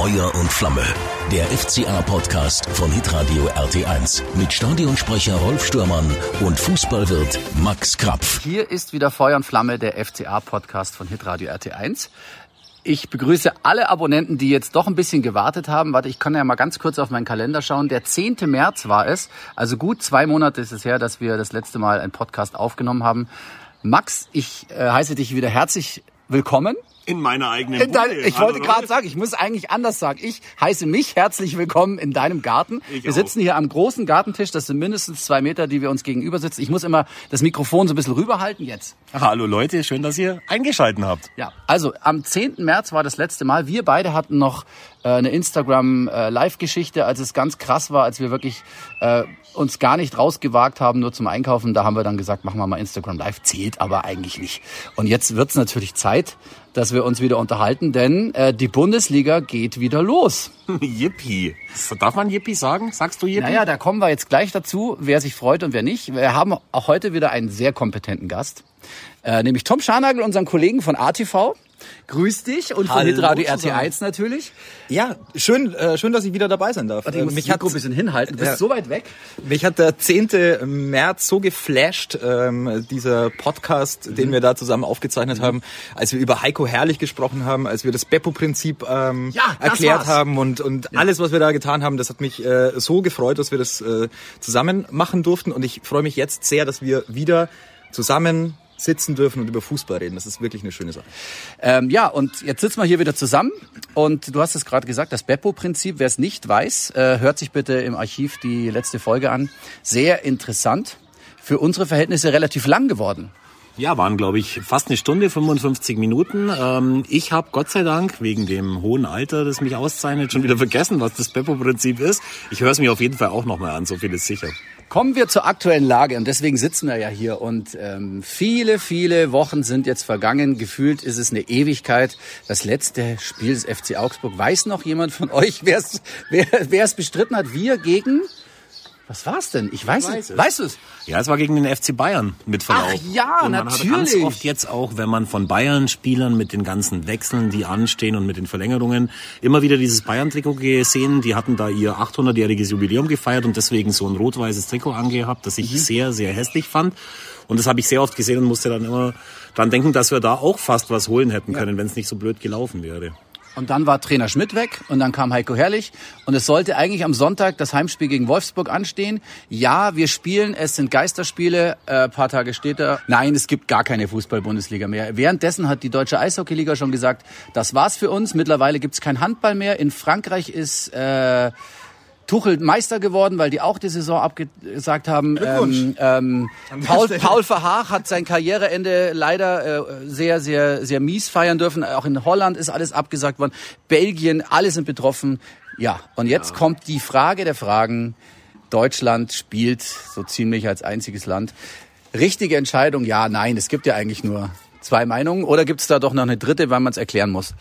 Feuer und Flamme. Der FCA-Podcast von Hitradio RT1 mit Stadionsprecher Rolf Stürmann und Fußballwirt Max Krapf. Hier ist wieder Feuer und Flamme, der FCA-Podcast von Hitradio RT1. Ich begrüße alle Abonnenten, die jetzt doch ein bisschen gewartet haben. Warte, ich kann ja mal ganz kurz auf meinen Kalender schauen. Der 10. März war es. Also gut zwei Monate ist es her, dass wir das letzte Mal einen Podcast aufgenommen haben. Max, ich äh, heiße dich wieder herzlich willkommen. In meiner eigenen In dein, ich wollte gerade sagen, ich muss eigentlich anders sagen. Ich heiße mich herzlich willkommen in deinem Garten. Ich wir auch. sitzen hier am großen Gartentisch. Das sind mindestens zwei Meter, die wir uns gegenüber sitzen. Ich muss immer das Mikrofon so ein bisschen rüberhalten. Jetzt. Hallo Leute, schön, dass ihr eingeschalten habt. Ja, also am 10. März war das letzte Mal. Wir beide hatten noch äh, eine Instagram-Live-Geschichte, als es ganz krass war, als wir wirklich äh, uns gar nicht rausgewagt haben, nur zum Einkaufen. Da haben wir dann gesagt, machen wir mal Instagram Live. Zählt aber eigentlich nicht. Und jetzt wird's natürlich Zeit, dass wir uns wieder unterhalten, denn äh, die Bundesliga geht wieder los. Yippie. Darf man Yippie sagen? Sagst du Yippie? Naja, da kommen wir jetzt gleich dazu, wer sich freut und wer nicht. Wir haben auch heute wieder einen sehr kompetenten Gast, äh, nämlich Tom Scharnagel, unseren Kollegen von ATV. Grüß dich und von Hitradio zusammen. RT1 natürlich. Ja, schön, äh, schön, dass ich wieder dabei sein darf. Warte, Äh, ich muss mich, hat, ein bisschen hinhalten. Du bist Ja. so weit weg. mich hat der 10. März so geflasht, ähm, dieser Podcast, Mhm. den wir da zusammen aufgezeichnet haben, als wir über Heiko Herrlich gesprochen haben, als wir das Beppo-Prinzip ähm, Ja, erklärt war's. haben und, und alles, was wir da getan haben, das hat mich äh, so gefreut, dass wir das äh, zusammen machen durften und ich freue mich jetzt sehr, dass wir wieder zusammen sitzen dürfen und über Fußball reden. Das ist wirklich eine schöne Sache. Ähm, ja, und jetzt sitzen wir hier wieder zusammen. Und du hast es gerade gesagt, das Beppo-Prinzip, wer es nicht weiß, äh, hört sich bitte im Archiv die letzte Folge an. Sehr interessant. Für unsere Verhältnisse relativ lang geworden. Ja, waren glaube ich fast eine Stunde, 55 Minuten. Ähm, ich habe Gott sei Dank wegen dem hohen Alter, das mich auszeichnet, schon wieder vergessen, was das Beppo-Prinzip ist. Ich höre es mir auf jeden Fall auch nochmal an, so viel ist sicher. Kommen wir zur aktuellen Lage und deswegen sitzen wir ja hier und ähm, viele, viele Wochen sind jetzt vergangen. Gefühlt ist es eine Ewigkeit. Das letzte Spiel des FC Augsburg. Weiß noch jemand von euch, wer es bestritten hat? Wir gegen... Was war's denn? Ich weiß, weiß es. es. Weißt du es? Ja, es war gegen den FC Bayern mit Verlauf. Ach ja, und man Hat ganz natürlich. oft jetzt auch, wenn man von Bayern-Spielern mit den ganzen Wechseln, die anstehen und mit den Verlängerungen, immer wieder dieses Bayern-Trikot gesehen. Die hatten da ihr 800-jähriges Jubiläum gefeiert und deswegen so ein rot-weißes Trikot angehabt, das Mhm. ich sehr, sehr hässlich fand. Und das habe ich sehr oft gesehen und musste dann immer dran denken, dass wir da auch fast was holen hätten können, wenn es nicht so blöd gelaufen wäre. Und dann war Trainer Schmidt weg und dann kam Heiko Herrlich und es sollte eigentlich am Sonntag das Heimspiel gegen Wolfsburg anstehen. Ja, wir spielen, es sind Geisterspiele. Äh, paar Tage später, nein, es gibt gar keine Fußball-Bundesliga mehr. Währenddessen hat die deutsche Eishockeyliga schon gesagt, das war's für uns. Mittlerweile gibt's kein Handball mehr. In Frankreich ist äh, Tuchel Meister geworden, weil die auch die Saison abgesagt haben. Ähm, ähm, Paul, Paul Verhaag hat sein Karriereende leider äh, sehr, sehr, sehr mies feiern dürfen. Auch in Holland ist alles abgesagt worden. Belgien, alle sind betroffen. Ja, und jetzt kommt die Frage der Fragen. Deutschland spielt so ziemlich als einziges Land. Richtige Entscheidung, ja, nein. Es gibt ja eigentlich nur zwei Meinungen. Oder gibt es da doch noch eine dritte, weil man es erklären muss?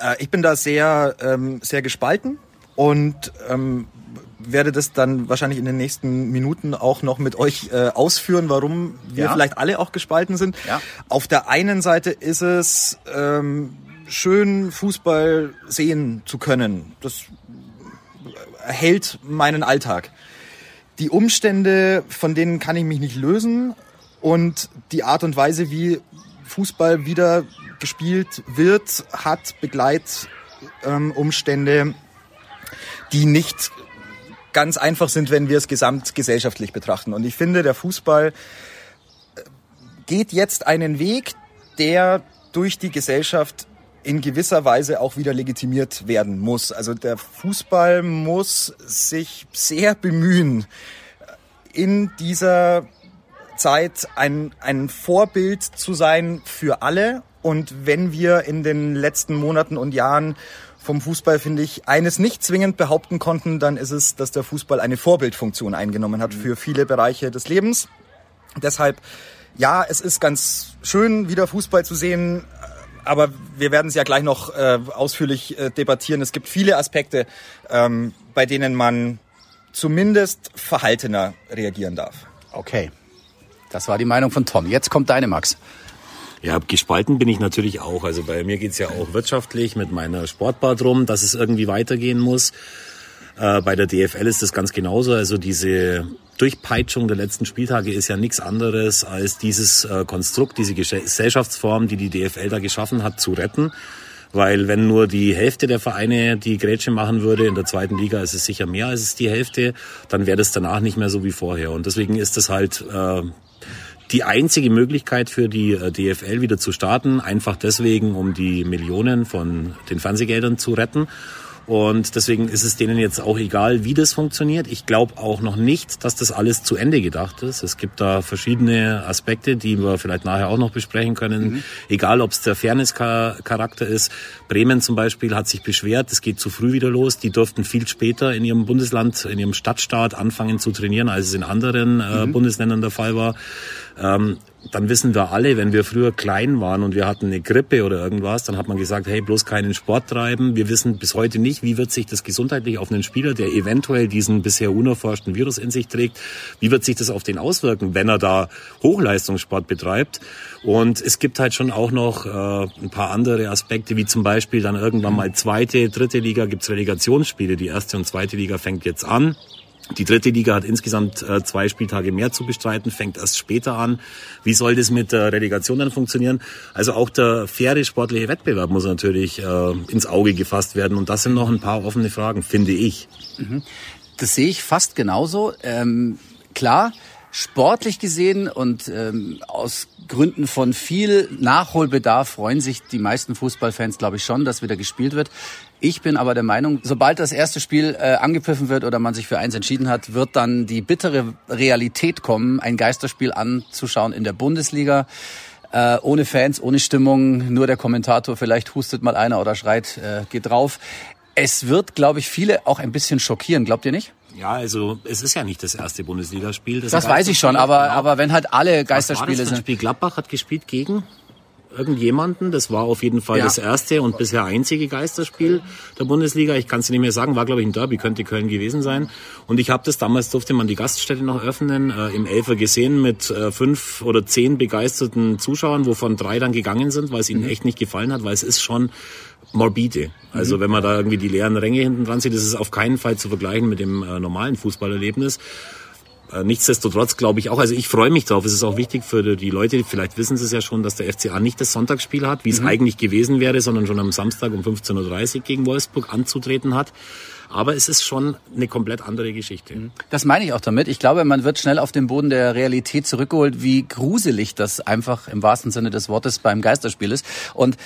Äh, ich bin da sehr, ähm, sehr gespalten und ähm, werde das dann wahrscheinlich in den nächsten Minuten auch noch mit euch äh, ausführen, warum wir Ja. vielleicht alle auch gespalten sind. Ja. Auf der einen Seite ist es ähm, schön, Fußball sehen zu können. Das erhält meinen Alltag. Die Umstände, von denen kann ich mich nicht lösen und die Art und Weise, wie Fußball wieder gespielt wird, hat Begleitumstände, ähm, die nicht ganz einfach sind, wenn wir es gesamtgesellschaftlich betrachten. Und ich finde, der Fußball äh, geht jetzt einen Weg, der durch die Gesellschaft in gewisser Weise auch wieder legitimiert werden muss. Also der Fußball muss sich sehr bemühen, in dieser Zeit ein, ein Vorbild zu sein für alle. Und wenn wir in den letzten Monaten und Jahren vom Fußball, finde ich, eines nicht zwingend behaupten konnten, dann ist es, dass der Fußball eine Vorbildfunktion eingenommen hat für viele Bereiche des Lebens. Deshalb, ja, es ist ganz schön, wieder Fußball zu sehen, aber wir werden es ja gleich noch äh, ausführlich äh, debattieren. Es gibt viele Aspekte, ähm, bei denen man zumindest verhaltener reagieren darf. Okay. Das war die Meinung von Tom. Jetzt kommt deine Max. Ja, gespalten bin ich natürlich auch. Also bei mir geht's ja auch wirtschaftlich mit meiner Sportbar drum, dass es irgendwie weitergehen muss. Äh, bei der DFL ist das ganz genauso. Also diese Durchpeitschung der letzten Spieltage ist ja nichts anderes als dieses äh, Konstrukt, diese Gesellschaftsform, die die DFL da geschaffen hat, zu retten. Weil wenn nur die Hälfte der Vereine die Grätsche machen würde, in der zweiten Liga ist es sicher mehr als es die Hälfte, dann wäre das danach nicht mehr so wie vorher. Und deswegen ist das halt äh, die einzige Möglichkeit für die äh, DFL wieder zu starten, einfach deswegen, um die Millionen von den Fernsehgeldern zu retten. Und deswegen ist es denen jetzt auch egal, wie das funktioniert. Ich glaube auch noch nicht, dass das alles zu Ende gedacht ist. Es gibt da verschiedene Aspekte, die wir vielleicht nachher auch noch besprechen können. Mhm. Egal, ob es der Fairness-Charakter ist. Bremen zum Beispiel hat sich beschwert, es geht zu früh wieder los. Die durften viel später in ihrem Bundesland, in ihrem Stadtstaat anfangen zu trainieren, als es in anderen äh, mhm. Bundesländern der Fall war. Ähm, dann wissen wir alle, wenn wir früher klein waren und wir hatten eine Grippe oder irgendwas, dann hat man gesagt, hey, bloß keinen Sport treiben. Wir wissen bis heute nicht, wie wird sich das gesundheitlich auf einen Spieler, der eventuell diesen bisher unerforschten Virus in sich trägt, wie wird sich das auf den auswirken, wenn er da Hochleistungssport betreibt. Und es gibt halt schon auch noch äh, ein paar andere Aspekte, wie zum Beispiel dann irgendwann mal zweite, dritte Liga gibt's Relegationsspiele. Die erste und zweite Liga fängt jetzt an. Die dritte Liga hat insgesamt äh, zwei Spieltage mehr zu bestreiten, fängt erst später an. Wie soll das mit der Relegation dann funktionieren? Also auch der faire sportliche Wettbewerb muss natürlich äh, ins Auge gefasst werden. Und das sind noch ein paar offene Fragen, finde ich. Mhm. Das sehe ich fast genauso. Ähm, klar, sportlich gesehen und ähm, aus Gründen von viel Nachholbedarf freuen sich die meisten Fußballfans, glaube ich, schon, dass wieder gespielt wird. Ich bin aber der Meinung, sobald das erste Spiel äh, angepfiffen wird oder man sich für eins entschieden hat, wird dann die bittere Realität kommen, ein Geisterspiel anzuschauen in der Bundesliga. Äh, ohne Fans, ohne Stimmung, nur der Kommentator, vielleicht hustet mal einer oder schreit, äh, geht drauf. Es wird, glaube ich, viele auch ein bisschen schockieren, glaubt ihr nicht? Ja, also es ist ja nicht das erste Bundesligaspiel. Das, das weiß ich schon, aber, genau. aber wenn halt alle Geisterspiele war das sind. Spiel Gladbach hat gespielt gegen irgendjemanden. Das war auf jeden Fall ja. das erste und bisher einzige Geisterspiel der Bundesliga. Ich kann es nicht mehr sagen, war glaube ich ein Derby, könnte Köln gewesen sein. Und ich habe das damals durfte man die Gaststätte noch öffnen, äh, im Elfer gesehen mit äh, fünf oder zehn begeisterten Zuschauern, wovon drei dann gegangen sind, weil es ihnen mhm. echt nicht gefallen hat, weil es ist schon morbide. Also mhm. wenn man da irgendwie die leeren Ränge hinten dran sieht, ist es auf keinen Fall zu vergleichen mit dem äh, normalen Fußballerlebnis. Äh, nichtsdestotrotz glaube ich auch, also ich freue mich drauf. Es ist auch wichtig für die Leute, vielleicht wissen sie es ja schon, dass der FCA nicht das Sonntagsspiel hat, wie es mhm. eigentlich gewesen wäre, sondern schon am Samstag um 15.30 Uhr gegen Wolfsburg anzutreten hat. Aber es ist schon eine komplett andere Geschichte. Mhm. Das meine ich auch damit. Ich glaube, man wird schnell auf den Boden der Realität zurückgeholt, wie gruselig das einfach im wahrsten Sinne des Wortes beim Geisterspiel ist. Und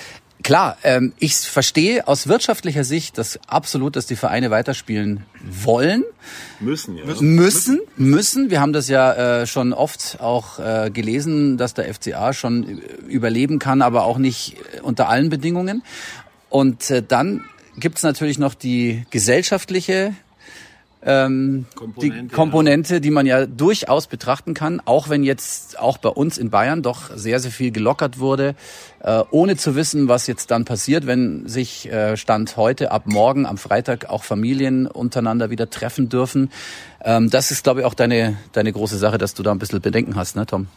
Klar, ähm, ich verstehe aus wirtschaftlicher Sicht das absolut, dass die Vereine weiterspielen wollen. Müssen, ja. Müssen, müssen. Wir haben das ja äh, schon oft auch äh, gelesen, dass der FCA schon überleben kann, aber auch nicht unter allen Bedingungen. Und äh, dann gibt's natürlich noch die gesellschaftliche ähm, Komponente, die Komponente, ja. die man ja durchaus betrachten kann, auch wenn jetzt auch bei uns in Bayern doch sehr, sehr viel gelockert wurde, äh, ohne zu wissen, was jetzt dann passiert, wenn sich äh, Stand heute ab morgen am Freitag auch Familien untereinander wieder treffen dürfen. Ähm, das ist, glaube ich, auch deine, deine große Sache, dass du da ein bisschen Bedenken hast, ne, Tom?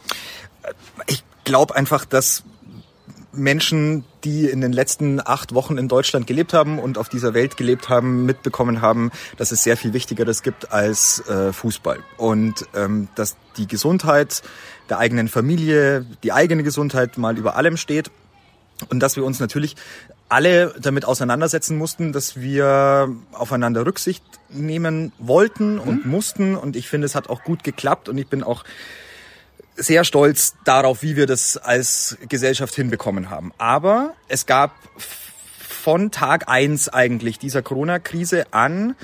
Ich glaube einfach, dass Menschen, die in den letzten acht Wochen in Deutschland gelebt haben und auf dieser Welt gelebt haben, mitbekommen haben, dass es sehr viel Wichtigeres gibt als äh, Fußball. Und ähm, dass die Gesundheit der eigenen Familie, die eigene Gesundheit mal über allem steht. Und dass wir uns natürlich alle damit auseinandersetzen mussten, dass wir aufeinander Rücksicht nehmen wollten und mhm. mussten. Und ich finde, es hat auch gut geklappt. Und ich bin auch sehr stolz darauf, wie wir das als Gesellschaft hinbekommen haben. Aber es gab von Tag eins eigentlich dieser Corona-Krise an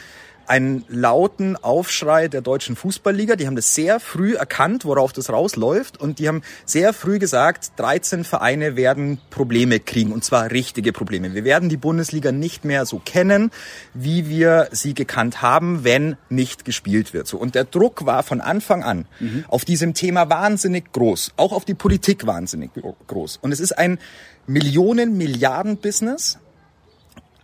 einen lauten Aufschrei der deutschen Fußballliga. Die haben das sehr früh erkannt, worauf das rausläuft. Und die haben sehr früh gesagt, 13 Vereine werden Probleme kriegen. Und zwar richtige Probleme. Wir werden die Bundesliga nicht mehr so kennen, wie wir sie gekannt haben, wenn nicht gespielt wird. So. Und der Druck war von Anfang an mhm. auf diesem Thema wahnsinnig groß. Auch auf die Politik wahnsinnig groß. Und es ist ein Millionen, Milliarden Business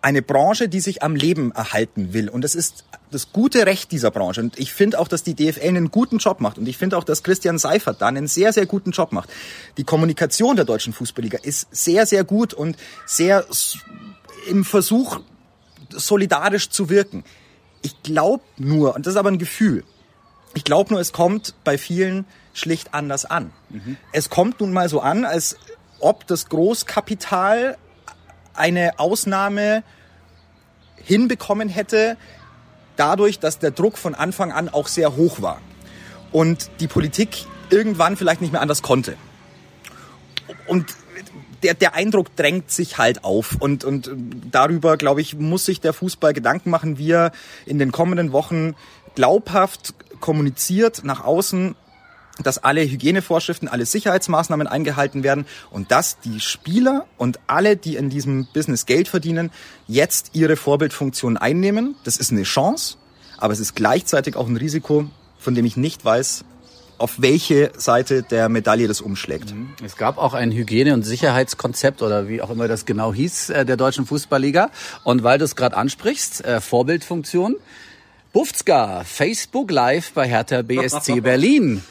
eine Branche, die sich am Leben erhalten will. Und das ist das gute Recht dieser Branche. Und ich finde auch, dass die DFL einen guten Job macht. Und ich finde auch, dass Christian Seifert da einen sehr, sehr guten Job macht. Die Kommunikation der deutschen Fußballliga ist sehr, sehr gut und sehr im Versuch, solidarisch zu wirken. Ich glaube nur, und das ist aber ein Gefühl, ich glaube nur, es kommt bei vielen schlicht anders an. Mhm. Es kommt nun mal so an, als ob das Großkapital eine Ausnahme hinbekommen hätte, dadurch, dass der Druck von Anfang an auch sehr hoch war und die Politik irgendwann vielleicht nicht mehr anders konnte. Und der, der Eindruck drängt sich halt auf und, und darüber, glaube ich, muss sich der Fußball Gedanken machen, wie er in den kommenden Wochen glaubhaft kommuniziert nach außen, dass alle Hygienevorschriften, alle Sicherheitsmaßnahmen eingehalten werden und dass die Spieler und alle, die in diesem Business Geld verdienen, jetzt ihre Vorbildfunktion einnehmen. Das ist eine Chance, aber es ist gleichzeitig auch ein Risiko, von dem ich nicht weiß, auf welche Seite der Medaille das umschlägt. Mhm. Es gab auch ein Hygiene- und Sicherheitskonzept oder wie auch immer das genau hieß äh, der deutschen Fußballliga. Und weil du es gerade ansprichst, äh, Vorbildfunktion, Bufzka, Facebook Live bei Hertha BSC Berlin.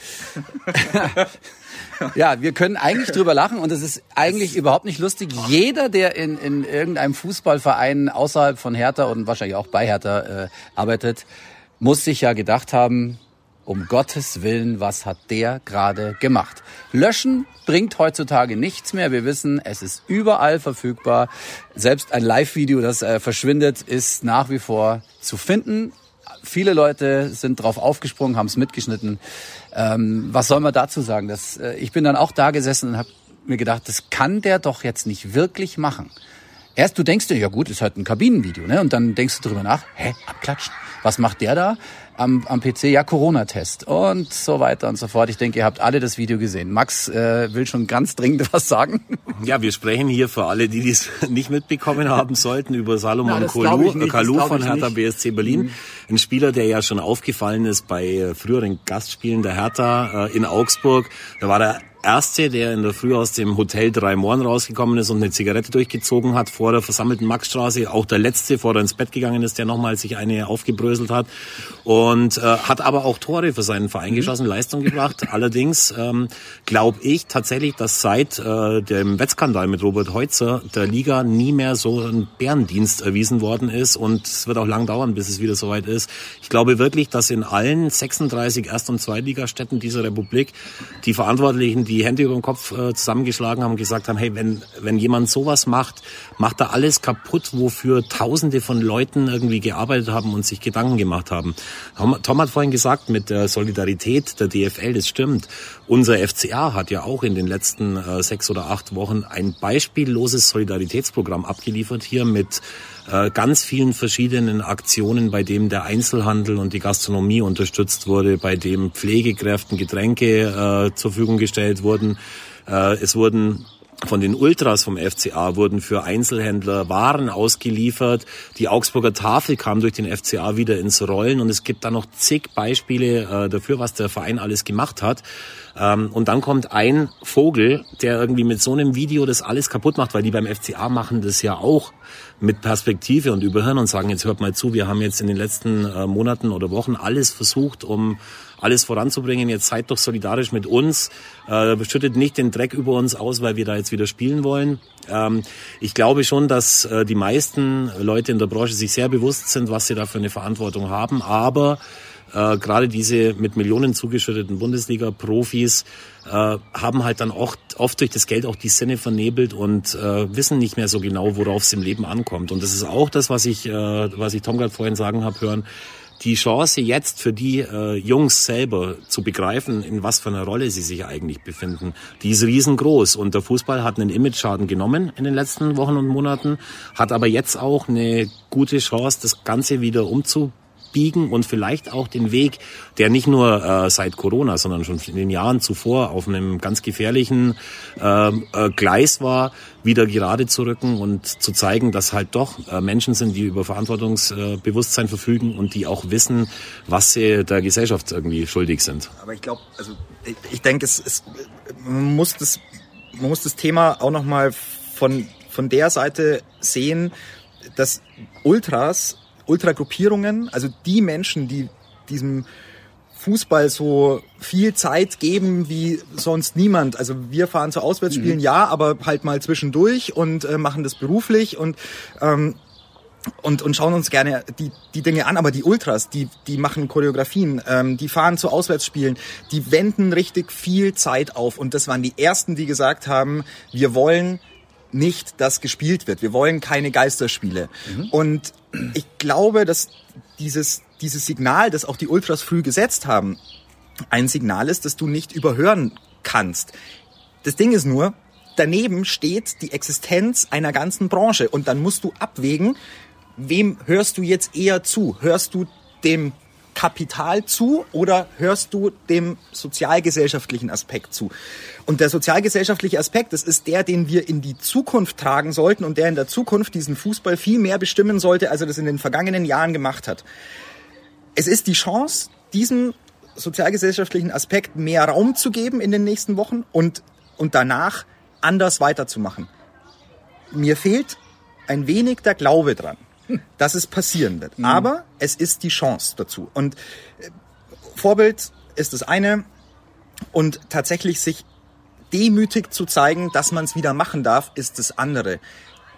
ja, wir können eigentlich drüber lachen und es ist eigentlich überhaupt nicht lustig. Jeder, der in, in irgendeinem Fußballverein außerhalb von Hertha und wahrscheinlich auch bei Hertha äh, arbeitet, muss sich ja gedacht haben, um Gottes Willen, was hat der gerade gemacht? Löschen bringt heutzutage nichts mehr. Wir wissen, es ist überall verfügbar. Selbst ein Live-Video, das äh, verschwindet, ist nach wie vor zu finden viele Leute sind drauf aufgesprungen, haben es mitgeschnitten. Ähm, was soll man dazu sagen? Das, äh, ich bin dann auch da gesessen und habe mir gedacht, das kann der doch jetzt nicht wirklich machen. Erst du denkst dir, ja gut, ist halt ein Kabinenvideo, ne? Und dann denkst du drüber nach, hä, abklatschen. Was macht der da? am, am PC, ja, Corona-Test und so weiter und so fort. Ich denke, ihr habt alle das Video gesehen. Max äh, will schon ganz dringend was sagen. Ja, wir sprechen hier für alle, die dies nicht mitbekommen haben sollten, über Salomon Kalou, Kalou von Hertha nicht. BSC Berlin. Mhm. Ein Spieler, der ja schon aufgefallen ist bei äh, früheren Gastspielen der Hertha äh, in Augsburg. Da war der Erste, der in der Früh aus dem Hotel Drei Mohren rausgekommen ist und eine Zigarette durchgezogen hat vor der versammelten Maxstraße. Auch der Letzte, vor er ins Bett gegangen ist, der nochmal sich eine aufgebröselt hat. Und äh, hat aber auch Tore für seinen Verein mhm. geschossen, Leistung gebracht. Allerdings ähm, glaube ich tatsächlich, dass seit äh, dem Wettskandal mit Robert Heutzer der Liga nie mehr so ein Bärendienst erwiesen worden ist. Und es wird auch lang dauern, bis es wieder soweit ist. Ich glaube wirklich, dass in allen 36 Erst- und Zweitligastädten dieser Republik die Verantwortlichen, die die Hände über den Kopf äh, zusammengeschlagen haben und gesagt haben, hey, wenn, wenn jemand sowas macht, macht er alles kaputt, wofür Tausende von Leuten irgendwie gearbeitet haben und sich Gedanken gemacht haben. Tom hat vorhin gesagt, mit der Solidarität der DFL, das stimmt. Unser FCA hat ja auch in den letzten äh, sechs oder acht Wochen ein beispielloses Solidaritätsprogramm abgeliefert hier mit äh, ganz vielen verschiedenen Aktionen, bei dem der Einzelhandel und die Gastronomie unterstützt wurde, bei dem Pflegekräften Getränke äh, zur Verfügung gestellt wurden. Äh, es wurden von den Ultras vom FCA wurden für Einzelhändler Waren ausgeliefert. Die Augsburger Tafel kam durch den FCA wieder ins Rollen und es gibt da noch zig Beispiele äh, dafür, was der Verein alles gemacht hat. Ähm, und dann kommt ein Vogel, der irgendwie mit so einem Video das alles kaputt macht, weil die beim FCA machen das ja auch mit Perspektive und überhören und sagen, jetzt hört mal zu, wir haben jetzt in den letzten äh, Monaten oder Wochen alles versucht, um alles voranzubringen. Jetzt seid doch solidarisch mit uns. Äh, schüttet nicht den Dreck über uns aus, weil wir da jetzt wieder spielen wollen. Ähm, ich glaube schon, dass äh, die meisten Leute in der Branche sich sehr bewusst sind, was sie da für eine Verantwortung haben. Aber äh, gerade diese mit Millionen zugeschütteten Bundesliga-Profis äh, haben halt dann oft, oft durch das Geld auch die Sinne vernebelt und äh, wissen nicht mehr so genau, worauf es im Leben ankommt. Und das ist auch das, was ich, äh, was ich Tom gerade vorhin sagen habe hören die Chance jetzt für die äh, Jungs selber zu begreifen, in was für einer Rolle sie sich eigentlich befinden, die ist riesengroß. Und der Fußball hat einen Image-Schaden genommen in den letzten Wochen und Monaten, hat aber jetzt auch eine gute Chance, das Ganze wieder umzubauen abbiegen und vielleicht auch den Weg, der nicht nur äh, seit Corona, sondern schon in den Jahren zuvor auf einem ganz gefährlichen äh, äh, Gleis war, wieder gerade zu rücken und zu zeigen, dass halt doch äh, Menschen sind, die über Verantwortungsbewusstsein verfügen und die auch wissen, was sie der Gesellschaft irgendwie schuldig sind. Aber ich glaube, also ich, ich denke, es, es man muss das man muss das Thema auch noch mal von von der Seite sehen, dass Ultras, Ultragruppierungen, also die Menschen, die diesem Fußball so viel Zeit geben wie sonst niemand. Also wir fahren zu Auswärtsspielen, mhm. ja, aber halt mal zwischendurch und äh, machen das beruflich und ähm, und, und schauen uns gerne die, die Dinge an, aber die Ultras, die, die machen Choreografien, ähm, die fahren zu Auswärtsspielen, die wenden richtig viel Zeit auf. Und das waren die ersten, die gesagt haben, wir wollen nicht, dass gespielt wird. Wir wollen keine Geisterspiele. Mhm. Und ich glaube, dass dieses dieses Signal, das auch die Ultras früh gesetzt haben, ein Signal ist, das du nicht überhören kannst. Das Ding ist nur, daneben steht die Existenz einer ganzen Branche und dann musst du abwägen, wem hörst du jetzt eher zu? Hörst du dem Kapital zu oder hörst du dem sozialgesellschaftlichen Aspekt zu? Und der sozialgesellschaftliche Aspekt, das ist der, den wir in die Zukunft tragen sollten und der in der Zukunft diesen Fußball viel mehr bestimmen sollte, als er das in den vergangenen Jahren gemacht hat es ist die Chance, diesem sozialgesellschaftlichen Aspekt mehr Raum zu geben in den nächsten Wochen und, und danach anders weiterzumachen. Mir fehlt ein wenig der Glaube dran, dass es passieren wird. Mhm. Aber es ist die Chance dazu. Und äh, Vorbild ist das eine und tatsächlich sich demütig zu zeigen, dass man es wieder machen darf, ist das andere.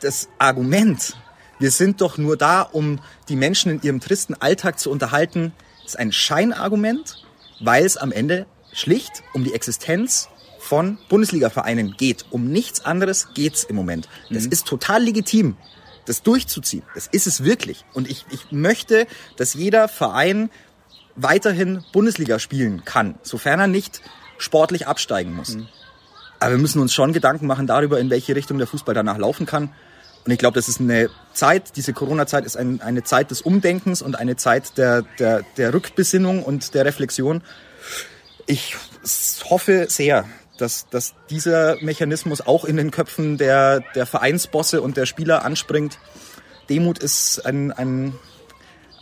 Das Argument, wir sind doch nur da, um die Menschen in ihrem tristen Alltag zu unterhalten, ist ein Scheinargument, weil es am Ende schlicht um die Existenz von Bundesliga-Vereinen geht. Um nichts anderes geht's im Moment. Das mhm. ist total legitim, das durchzuziehen. Das ist es wirklich. Und ich, ich möchte, dass jeder Verein weiterhin Bundesliga spielen kann, sofern er nicht sportlich absteigen muss. Mhm. Aber wir müssen uns schon Gedanken machen darüber, in welche Richtung der Fußball danach laufen kann. Und ich glaube, das ist eine Zeit, diese Corona-Zeit ist ein, eine Zeit des Umdenkens und eine Zeit der, der, der Rückbesinnung und der Reflexion. Ich hoffe sehr, dass, dass dieser Mechanismus auch in den Köpfen der, der Vereinsbosse und der Spieler anspringt. Demut ist ein, ein,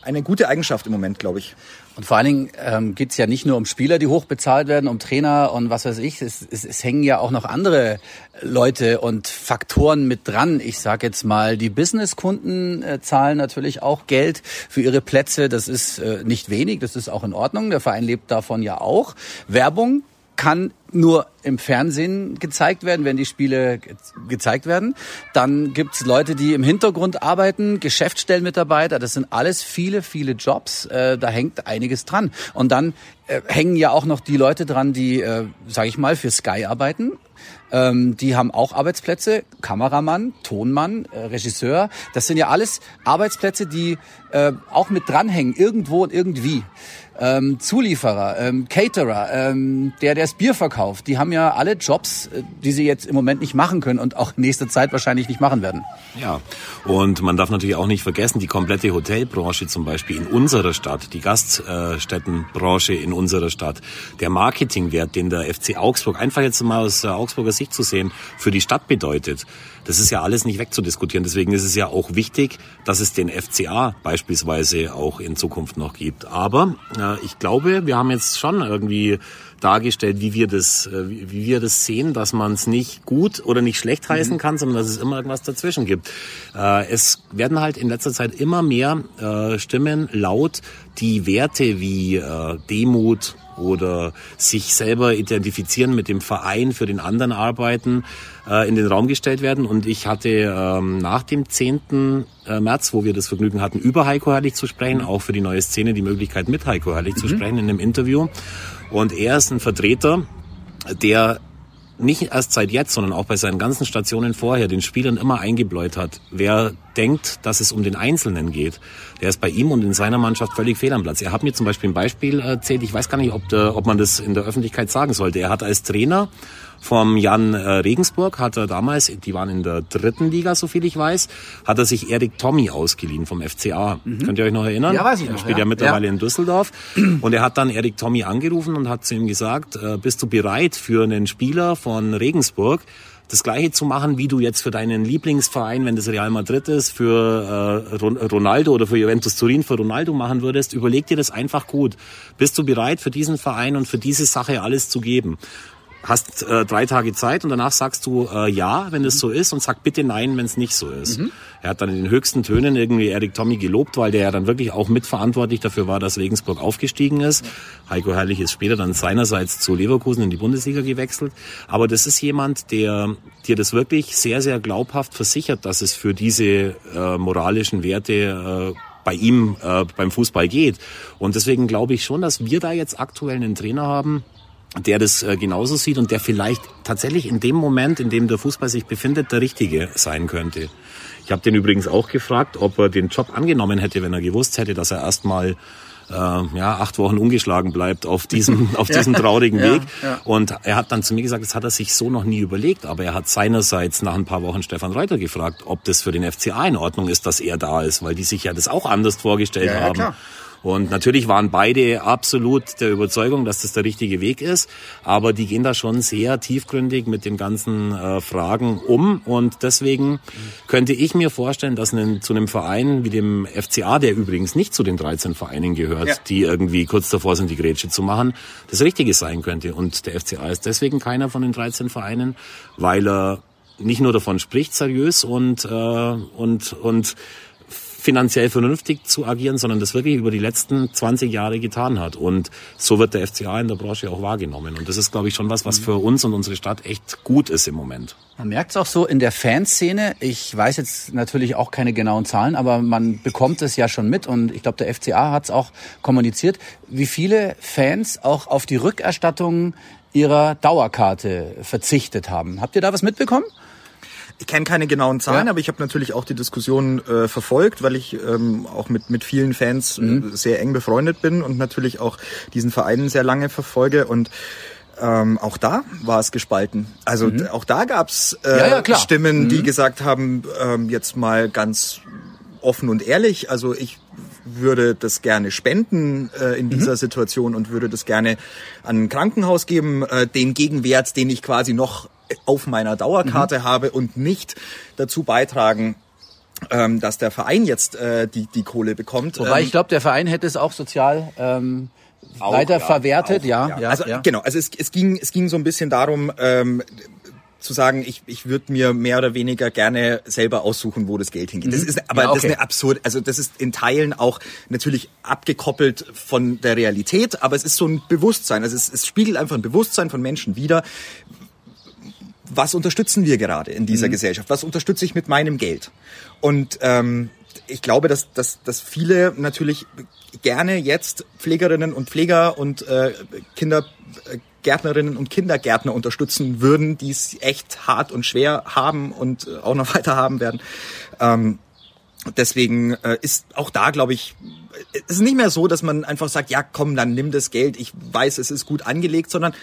eine gute Eigenschaft im Moment, glaube ich. Und vor allen Dingen ähm, geht es ja nicht nur um Spieler, die hoch bezahlt werden, um Trainer und was weiß ich. Es, es, es hängen ja auch noch andere Leute und Faktoren mit dran. Ich sage jetzt mal, die Businesskunden äh, zahlen natürlich auch Geld für ihre Plätze. Das ist äh, nicht wenig, das ist auch in Ordnung. Der Verein lebt davon ja auch. Werbung kann nur im Fernsehen gezeigt werden, wenn die Spiele ge gezeigt werden. Dann gibt's Leute, die im Hintergrund arbeiten, Geschäftsstellenmitarbeiter, das sind alles viele, viele Jobs. Äh, da hängt einiges dran. Und dann äh, hängen ja auch noch die Leute dran, die, äh, sage ich mal, für Sky arbeiten. Ähm, die haben auch Arbeitsplätze, Kameramann, Tonmann, äh, Regisseur. Das sind ja alles Arbeitsplätze, die äh, auch mit dranhängen, irgendwo und irgendwie ähm, Zulieferer, ähm, Caterer, ähm, der, der das Bier verkauft, die haben ja alle Jobs, äh, die sie jetzt im Moment nicht machen können und auch in nächster Zeit wahrscheinlich nicht machen werden. Ja, und man darf natürlich auch nicht vergessen, die komplette Hotelbranche zum Beispiel in unserer Stadt, die Gaststättenbranche in unserer Stadt, der Marketingwert, den der FC Augsburg, einfach jetzt mal aus Augsburger Sicht zu sehen, für die Stadt bedeutet. Das ist ja alles nicht wegzudiskutieren. Deswegen ist es ja auch wichtig, dass es den FCA beispielsweise auch in Zukunft noch gibt. Aber äh, ich glaube, wir haben jetzt schon irgendwie dargestellt, wie wir das, äh, wie wir das sehen, dass man es nicht gut oder nicht schlecht heißen mhm. kann, sondern dass es immer irgendwas dazwischen gibt. Äh, es werden halt in letzter Zeit immer mehr äh, Stimmen laut, die Werte wie äh, Demut oder sich selber identifizieren mit dem Verein für den anderen arbeiten äh, in den Raum gestellt werden. Und ich hatte ähm, nach dem 10. Äh, März, wo wir das Vergnügen hatten, über Heiko Herrlich zu sprechen, auch für die neue Szene die Möglichkeit mit Heiko Herrlich mhm. zu sprechen in einem Interview. Und er ist ein Vertreter, der nicht erst seit jetzt, sondern auch bei seinen ganzen Stationen vorher den Spielern immer eingebläut hat. Wer denkt, dass es um den Einzelnen geht, der ist bei ihm und in seiner Mannschaft völlig fehl am Platz. Er hat mir zum Beispiel ein Beispiel erzählt, ich weiß gar nicht, ob, der, ob man das in der Öffentlichkeit sagen sollte. Er hat als Trainer vom Jan äh, Regensburg hat er damals, die waren in der dritten Liga, so viel ich weiß, hat er sich Erik Tommy ausgeliehen vom FCA. Mhm. Könnt ihr euch noch erinnern? Ja, weiß ich noch. Er spielt ja, ja mittlerweile ja. in Düsseldorf. Und er hat dann Erik Tommy angerufen und hat zu ihm gesagt, äh, bist du bereit für einen Spieler von Regensburg, das gleiche zu machen, wie du jetzt für deinen Lieblingsverein, wenn das Real Madrid ist, für äh, Ronaldo oder für Juventus Turin für Ronaldo machen würdest, überleg dir das einfach gut. Bist du bereit für diesen Verein und für diese Sache alles zu geben? Hast äh, drei Tage Zeit und danach sagst du äh, ja, wenn es so ist und sag bitte nein, wenn es nicht so ist. Mhm. Er hat dann in den höchsten Tönen irgendwie Erik Tommy gelobt, weil der ja dann wirklich auch mitverantwortlich dafür war, dass Regensburg aufgestiegen ist. Heiko Herrlich ist später dann seinerseits zu Leverkusen in die Bundesliga gewechselt. Aber das ist jemand, der dir das wirklich sehr, sehr glaubhaft versichert, dass es für diese äh, moralischen Werte äh, bei ihm äh, beim Fußball geht. Und deswegen glaube ich schon, dass wir da jetzt aktuell einen Trainer haben, der das äh, genauso sieht und der vielleicht tatsächlich in dem Moment, in dem der Fußball sich befindet, der richtige sein könnte. Ich habe den übrigens auch gefragt, ob er den Job angenommen hätte, wenn er gewusst hätte, dass er erstmal äh, ja, acht Wochen ungeschlagen bleibt auf diesem, auf diesem traurigen Weg. Ja, ja. Und er hat dann zu mir gesagt, das hat er sich so noch nie überlegt, aber er hat seinerseits nach ein paar Wochen Stefan Reuter gefragt, ob das für den FCA in Ordnung ist, dass er da ist, weil die sich ja das auch anders vorgestellt ja, haben. Klar. Und natürlich waren beide absolut der Überzeugung, dass das der richtige Weg ist, aber die gehen da schon sehr tiefgründig mit den ganzen äh, Fragen um und deswegen könnte ich mir vorstellen, dass einen, zu einem Verein wie dem FCA, der übrigens nicht zu den 13 Vereinen gehört, ja. die irgendwie kurz davor sind, die Grätsche zu machen, das Richtige sein könnte. Und der FCA ist deswegen keiner von den 13 Vereinen, weil er nicht nur davon spricht seriös und äh, und und finanziell vernünftig zu agieren, sondern das wirklich über die letzten 20 Jahre getan hat. Und so wird der FCA in der Branche auch wahrgenommen. Und das ist, glaube ich, schon was, was für uns und unsere Stadt echt gut ist im Moment. Man merkt es auch so in der Fanszene. Ich weiß jetzt natürlich auch keine genauen Zahlen, aber man bekommt es ja schon mit. Und ich glaube, der FCA hat es auch kommuniziert, wie viele Fans auch auf die Rückerstattung ihrer Dauerkarte verzichtet haben. Habt ihr da was mitbekommen? Ich kenne keine genauen Zahlen, ja. aber ich habe natürlich auch die Diskussion äh, verfolgt, weil ich ähm, auch mit, mit vielen Fans äh, mhm. sehr eng befreundet bin und natürlich auch diesen Vereinen sehr lange verfolge und ähm, auch da war es gespalten. Also mhm. auch da gab's äh, ja, ja, Stimmen, mhm. die gesagt haben, ähm, jetzt mal ganz offen und ehrlich, also ich würde das gerne spenden äh, in dieser mhm. Situation und würde das gerne an ein Krankenhaus geben, äh, den Gegenwert, den ich quasi noch auf meiner Dauerkarte mhm. habe und nicht dazu beitragen, ähm, dass der Verein jetzt äh, die, die Kohle bekommt. Wobei ähm, ich glaube, der Verein hätte es auch sozial ähm, auch, weiter ja, verwertet, auch, ja, ja. Also ja. genau, also es, es ging es ging so ein bisschen darum. Ähm, zu sagen, ich, ich würde mir mehr oder weniger gerne selber aussuchen, wo das Geld hingeht. Das mhm. ist aber ja, okay. das ist eine absurd, also das ist in Teilen auch natürlich abgekoppelt von der Realität, aber es ist so ein Bewusstsein, also es, es spiegelt einfach ein Bewusstsein von Menschen wider, was unterstützen wir gerade in dieser mhm. Gesellschaft? Was unterstütze ich mit meinem Geld? Und ähm, ich glaube, dass, dass, dass viele natürlich gerne jetzt Pflegerinnen und Pfleger und äh, Kindergärtnerinnen und Kindergärtner unterstützen würden, die es echt hart und schwer haben und äh, auch noch weiter haben werden. Ähm, deswegen äh, ist auch da, glaube ich, es ist nicht mehr so, dass man einfach sagt, ja, komm, dann nimm das Geld. Ich weiß, es ist gut angelegt, sondern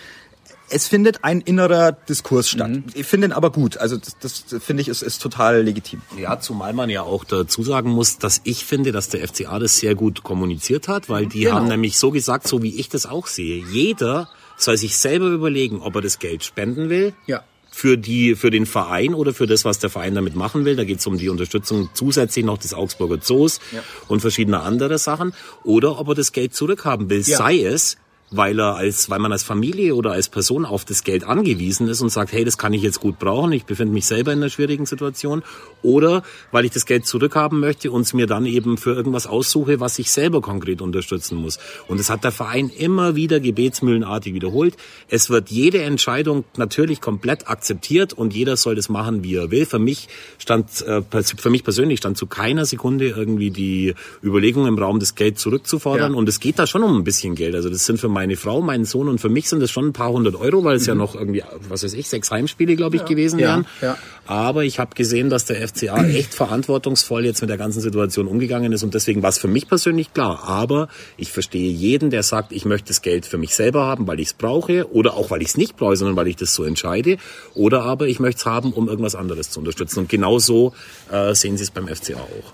es findet ein innerer Diskurs statt. Mhm. Ich finde ihn aber gut. Also das, das finde ich ist, ist total legitim. Ja, zumal man ja auch dazu sagen muss, dass ich finde, dass der FCA das sehr gut kommuniziert hat, weil die genau. haben nämlich so gesagt, so wie ich das auch sehe. Jeder soll sich selber überlegen, ob er das Geld spenden will. Ja für die für den Verein oder für das, was der Verein damit machen will. Da geht es um die Unterstützung zusätzlich noch des Augsburger Zoos ja. und verschiedene andere Sachen. Oder ob er das Geld zurückhaben will, ja. sei es weil er als, weil man als Familie oder als Person auf das Geld angewiesen ist und sagt, hey, das kann ich jetzt gut brauchen, ich befinde mich selber in einer schwierigen Situation, oder weil ich das Geld zurückhaben möchte und es mir dann eben für irgendwas aussuche, was ich selber konkret unterstützen muss. Und das hat der Verein immer wieder gebetsmühlenartig wiederholt. Es wird jede Entscheidung natürlich komplett akzeptiert und jeder soll das machen, wie er will. Für mich stand, äh, für mich persönlich stand zu keiner Sekunde irgendwie die Überlegung im Raum, das Geld zurückzufordern. Ja. Und es geht da schon um ein bisschen Geld. Also das sind für meine Frau, meinen Sohn und für mich sind das schon ein paar hundert Euro, weil es mhm. ja noch irgendwie, was weiß ich, sechs Heimspiele, glaube ich, ja. gewesen wären. Ja. Aber ich habe gesehen, dass der FCA echt verantwortungsvoll jetzt mit der ganzen Situation umgegangen ist und deswegen war es für mich persönlich klar. Aber ich verstehe jeden, der sagt, ich möchte das Geld für mich selber haben, weil ich es brauche oder auch weil ich es nicht brauche, sondern weil ich das so entscheide. Oder aber ich möchte es haben, um irgendwas anderes zu unterstützen. Und genau so äh, sehen Sie es beim FCA auch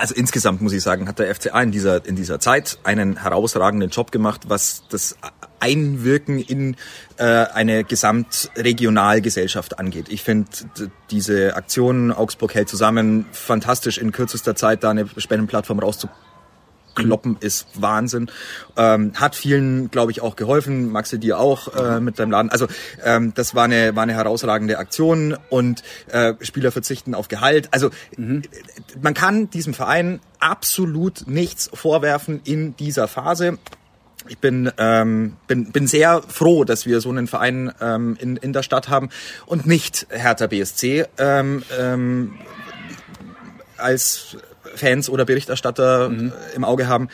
also insgesamt muss ich sagen, hat der FCA in dieser, in dieser Zeit einen herausragenden Job gemacht, was das Einwirken in äh, eine Gesamtregionalgesellschaft angeht. Ich finde diese Aktion Augsburg hält zusammen fantastisch in kürzester Zeit da eine Spendenplattform rauszu kloppen, ist Wahnsinn. Ähm, hat vielen, glaube ich, auch geholfen. Maxi, dir auch äh, mit deinem Laden. Also ähm, das war eine, war eine herausragende Aktion und äh, Spieler verzichten auf Gehalt. Also mhm. man kann diesem Verein absolut nichts vorwerfen in dieser Phase. Ich bin, ähm, bin, bin sehr froh, dass wir so einen Verein ähm, in, in der Stadt haben und nicht Hertha BSC ähm, ähm, als Fans oder Berichterstatter mhm. im Auge haben.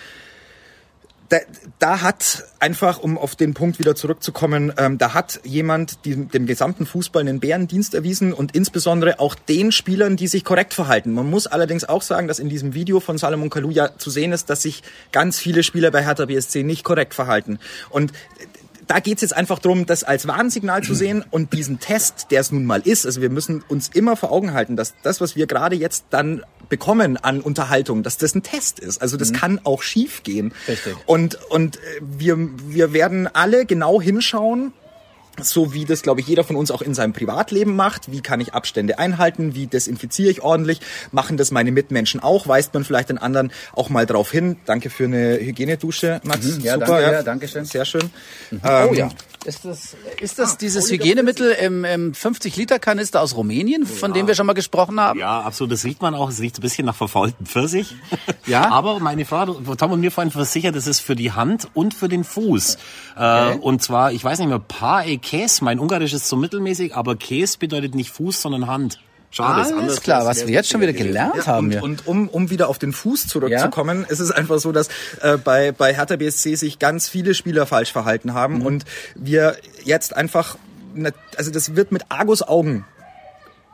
Da, da hat einfach, um auf den Punkt wieder zurückzukommen, ähm, da hat jemand die, dem gesamten Fußball einen Bärendienst erwiesen und insbesondere auch den Spielern, die sich korrekt verhalten. Man muss allerdings auch sagen, dass in diesem Video von Salomon Kalou ja zu sehen ist, dass sich ganz viele Spieler bei Hertha BSC nicht korrekt verhalten. Und da geht's jetzt einfach drum, das als Warnsignal zu sehen und diesen Test, der es nun mal ist, also wir müssen uns immer vor Augen halten, dass das, was wir gerade jetzt dann bekommen an Unterhaltung, dass das ein Test ist. Also das mhm. kann auch schief gehen. Richtig. Und, und äh, wir, wir werden alle genau hinschauen, so wie das, glaube ich, jeder von uns auch in seinem Privatleben macht. Wie kann ich Abstände einhalten? Wie desinfiziere ich ordentlich? Machen das meine Mitmenschen auch? Weist man vielleicht den anderen auch mal drauf hin? Danke für eine Hygienedusche, Max. Mhm, ja, Super, danke, ja. ja, danke schön. Sehr schön. Mhm. Ähm, oh ja. Ist das, ist das ah, dieses Hygienemittel im, im 50-Liter-Kanister aus Rumänien, von ja. dem wir schon mal gesprochen haben? Ja, absolut. Das riecht man auch. Es riecht ein bisschen nach verfaultem Pfirsich. Ja. Aber meine Frau, Tom und mir vorhin versichert, das ist für die Hand und für den Fuß. Okay. Äh, und zwar, ich weiß nicht mehr, Pae Käse. Mein Ungarisch ist so mittelmäßig, aber Käse bedeutet nicht Fuß, sondern Hand. Schade, Alles anders klar, was wir jetzt schon wieder gelernt ja, haben. Und, und um, um wieder auf den Fuß zurückzukommen, ja? ist es einfach so, dass äh, bei, bei Hertha BSC sich ganz viele Spieler falsch verhalten haben mhm. und wir jetzt einfach, also das wird mit Argus Augen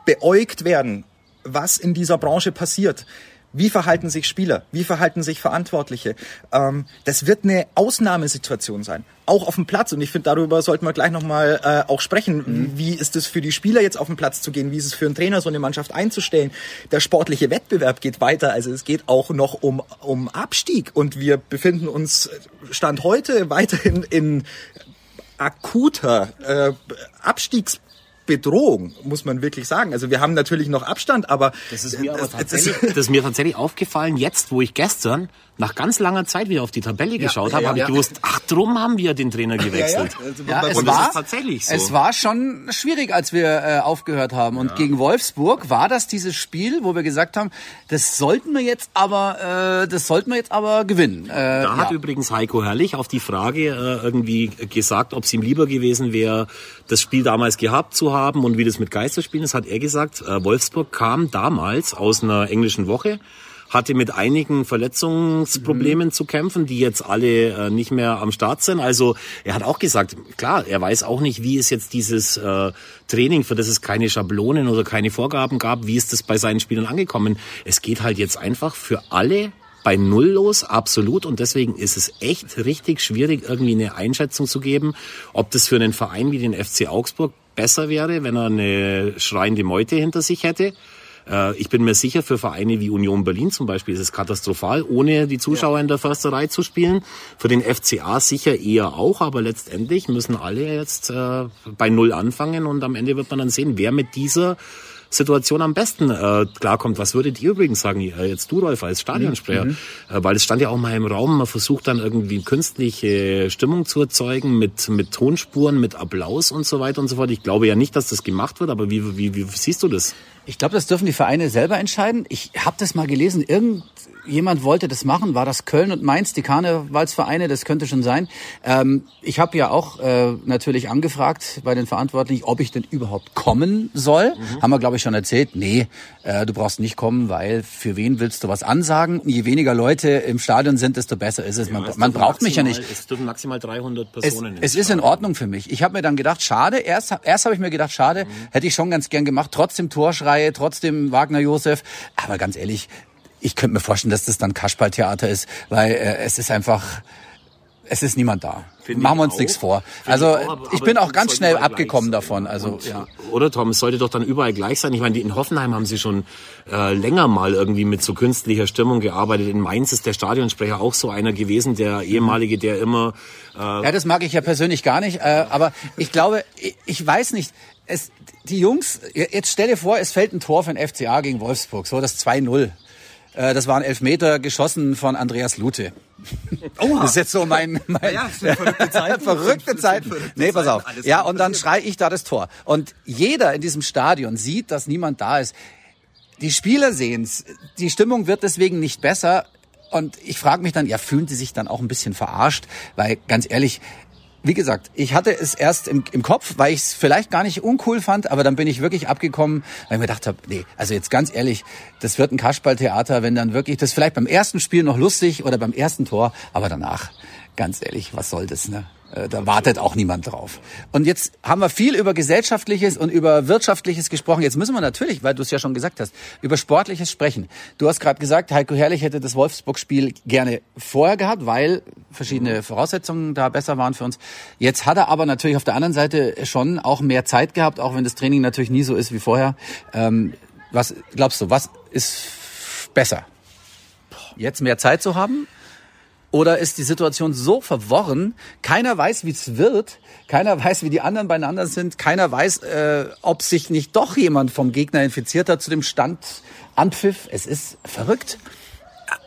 beäugt werden, was in dieser Branche passiert. Wie verhalten sich Spieler? Wie verhalten sich Verantwortliche? Ähm, das wird eine Ausnahmesituation sein, auch auf dem Platz. Und ich finde, darüber sollten wir gleich nochmal äh, auch sprechen. Mhm. Wie ist es für die Spieler jetzt auf den Platz zu gehen? Wie ist es für einen Trainer, so eine Mannschaft einzustellen? Der sportliche Wettbewerb geht weiter. Also es geht auch noch um, um Abstieg. Und wir befinden uns Stand heute weiterhin in akuter äh, Abstiegs Bedrohung, muss man wirklich sagen. Also wir haben natürlich noch Abstand, aber das ist mir, aber tatsächlich, das ist mir tatsächlich aufgefallen, jetzt wo ich gestern nach ganz langer Zeit wieder auf die Tabelle geschaut ja, habe, ja, habe ich gewusst, ach, drum haben wir den Trainer gewechselt. Ja, es war tatsächlich so. Es war schon schwierig, als wir äh, aufgehört haben. Und gegen Wolfsburg war das dieses Spiel, wo wir gesagt haben, das sollten wir jetzt aber, äh, das sollten wir jetzt aber gewinnen. Äh, da hat übrigens Heiko Herrlich auf die Frage äh, irgendwie gesagt, ob es ihm lieber gewesen wäre, das Spiel damals gehabt zu haben und wie das mit Geisterspielen ist, hat er gesagt, äh, Wolfsburg kam damals aus einer englischen Woche hatte mit einigen Verletzungsproblemen mhm. zu kämpfen, die jetzt alle äh, nicht mehr am Start sind. Also er hat auch gesagt, klar, er weiß auch nicht, wie ist jetzt dieses äh, Training, für das es keine Schablonen oder keine Vorgaben gab, wie ist das bei seinen Spielern angekommen. Es geht halt jetzt einfach für alle bei Null los, absolut. Und deswegen ist es echt richtig schwierig, irgendwie eine Einschätzung zu geben, ob das für einen Verein wie den FC Augsburg besser wäre, wenn er eine schreiende Meute hinter sich hätte äh, ich bin mir sicher, für Vereine wie Union Berlin zum Beispiel ist es katastrophal, ohne die Zuschauer in der Försterei zu spielen. Für den FCA sicher eher auch, aber letztendlich müssen alle jetzt äh, bei Null anfangen und am Ende wird man dann sehen, wer mit dieser Situation am besten äh, klarkommt. Was würdet ihr übrigens sagen, äh, jetzt du, Rolf, als Stadionsprecher? Mhm. Äh, weil es stand ja auch mal im Raum, man versucht dann irgendwie künstliche Stimmung zu erzeugen mit, mit Tonspuren, mit Applaus und so weiter und so fort. Ich glaube ja nicht, dass das gemacht wird, aber wie, wie, wie siehst du das? Ich glaube, das dürfen die Vereine selber entscheiden. Ich habe das mal gelesen, irgendjemand wollte das machen, war das Köln und Mainz, die Karnevalsvereine, das könnte schon sein. Ähm, ich habe ja auch äh, natürlich angefragt bei den Verantwortlichen, ob ich denn überhaupt kommen soll. Mhm. Haben wir, glaube ich, schon erzählt. Nee, äh, du brauchst nicht kommen, weil für wen willst du was ansagen? Je weniger Leute im Stadion sind, desto besser ist es. Ja, man, man braucht maximal, mich ja nicht. Es dürfen maximal 300 Personen. Es, es ist in Ordnung für mich. Ich habe mir dann gedacht, schade, erst, erst habe ich mir gedacht, schade, mhm. hätte ich schon ganz gern gemacht, trotzdem Torschrei Reihe, trotzdem Wagner Josef. Aber ganz ehrlich, ich könnte mir vorstellen, dass das dann Kasperltheater ist, weil äh, es ist einfach, es ist niemand da. Find Machen wir uns auch. nichts vor. Find also ich, auch, aber, ich bin auch ganz schnell abgekommen davon. Also und, ja. Oder Tom, es sollte doch dann überall gleich sein. Ich meine, in Hoffenheim haben sie schon äh, länger mal irgendwie mit so künstlicher Stimmung gearbeitet. In Mainz ist der Stadionsprecher auch so einer gewesen, der ehemalige, der immer. Äh ja, das mag ich ja persönlich gar nicht. Äh, aber ich glaube, ich, ich weiß nicht es, die Jungs, jetzt stell dir vor, es fällt ein Tor für den FCA gegen Wolfsburg, so das 2-0. Äh, das waren Elfmeter geschossen von Andreas Lute. Oh, das ist jetzt so mein, mein Ja, ja, verrückte Zeiten. verrückte Zeiten. Verrückte Nee, pass auf. Ja, und dann schrei ich da das Tor. Und jeder in diesem Stadion sieht, dass niemand da ist. Die Spieler sehen's. Die Stimmung wird deswegen nicht besser. Und ich frage mich dann, ja, fühlen sie sich dann auch ein bisschen verarscht? Weil ganz ehrlich, wie gesagt, ich hatte es erst im, im Kopf, weil ich es vielleicht gar nicht uncool fand, aber dann bin ich wirklich abgekommen, weil ich mir gedacht habe, nee, also jetzt ganz ehrlich, das wird ein Kasperltheater, wenn dann wirklich, das ist vielleicht beim ersten Spiel noch lustig oder beim ersten Tor, aber danach, ganz ehrlich, was soll das, ne? Äh, Da wartet auch niemand drauf. Und jetzt haben wir viel über Gesellschaftliches und über Wirtschaftliches gesprochen. Jetzt müssen wir natürlich, weil du es ja schon gesagt hast, über Sportliches sprechen. Du hast gerade gesagt, Heiko Herrlich hätte das Wolfsburg-Spiel gerne vorher gehabt, weil verschiedene Voraussetzungen da besser waren für uns. Jetzt hat er aber natürlich auf der anderen Seite schon auch mehr Zeit gehabt, auch wenn das Training natürlich nie so ist wie vorher. Ähm, was glaubst du, was ist besser? Jetzt mehr Zeit zu haben oder ist die Situation so verworren, keiner weiß, wie es wird, keiner weiß, wie die anderen beieinander sind, keiner weiß, äh, ob sich nicht doch jemand vom Gegner infiziert hat zu dem Stand Anpfiff. Es ist verrückt.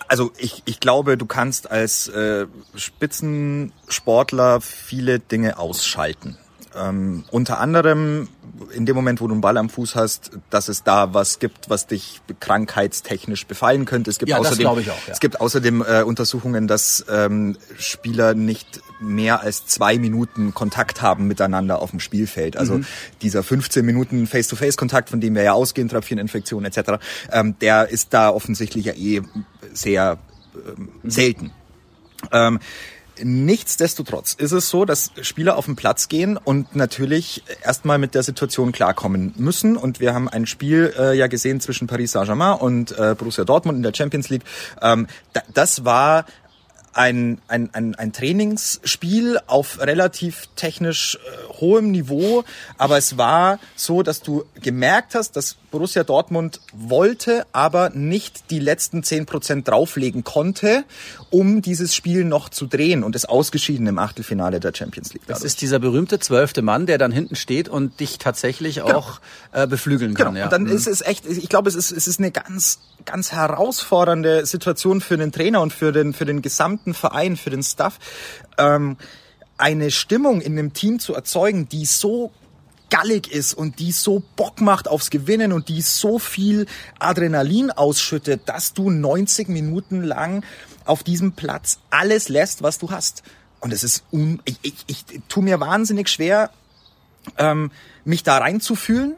Also ich, ich glaube, du kannst als äh, Spitzensportler viele Dinge ausschalten. Ähm, unter anderem in dem Moment, wo du einen Ball am Fuß hast, dass es da was gibt, was dich krankheitstechnisch befallen könnte. Es gibt Ja, das außerdem, glaube ich auch, ja. es gibt außerdem äh, Untersuchungen, dass ähm, Spieler nicht mehr als zwei Minuten Kontakt haben miteinander auf dem Spielfeld. Also Mhm. dieser 15 Minuten Face-to-Face-Kontakt, von dem wir ja ausgehen, Tröpfcheninfektionen etc., ähm, der ist da offensichtlich ja eh sehr ähm, selten. Ähm, nichtsdestotrotz ist es so, dass Spieler auf den Platz gehen und natürlich erstmal mit der Situation klarkommen müssen. Und wir haben ein Spiel äh, ja gesehen zwischen Paris Saint-Germain und äh, Borussia Dortmund in der Champions League. Ähm, da, das war ein, ein, ein, ein Trainingsspiel auf relativ technisch äh, hohem Niveau, aber es war so, dass du gemerkt hast, dass Borussia Dortmund wollte, aber nicht die letzten 10% drauflegen konnte, um dieses Spiel noch zu drehen und ist ausgeschieden im Achtelfinale der Champions League. Das dadurch. ist dieser berühmte zwölfte Mann, der dann hinten steht und dich tatsächlich auch äh, beflügeln kann. Genau. Ja. Und dann ist es echt, ich glaube, es ist, es ist eine ganz, ganz herausfordernde Situation für den Trainer und für den, für den gesamten Verein, für den Staff, ähm, eine Stimmung in einem Team zu erzeugen, die so gallig ist und die so Bock macht aufs Gewinnen und die so viel Adrenalin ausschüttet, dass du 90 Minuten lang auf diesem Platz alles lässt, was du hast. Und es ist un ich, ich, ich tu mir wahnsinnig schwer, ähm, mich da reinzufühlen.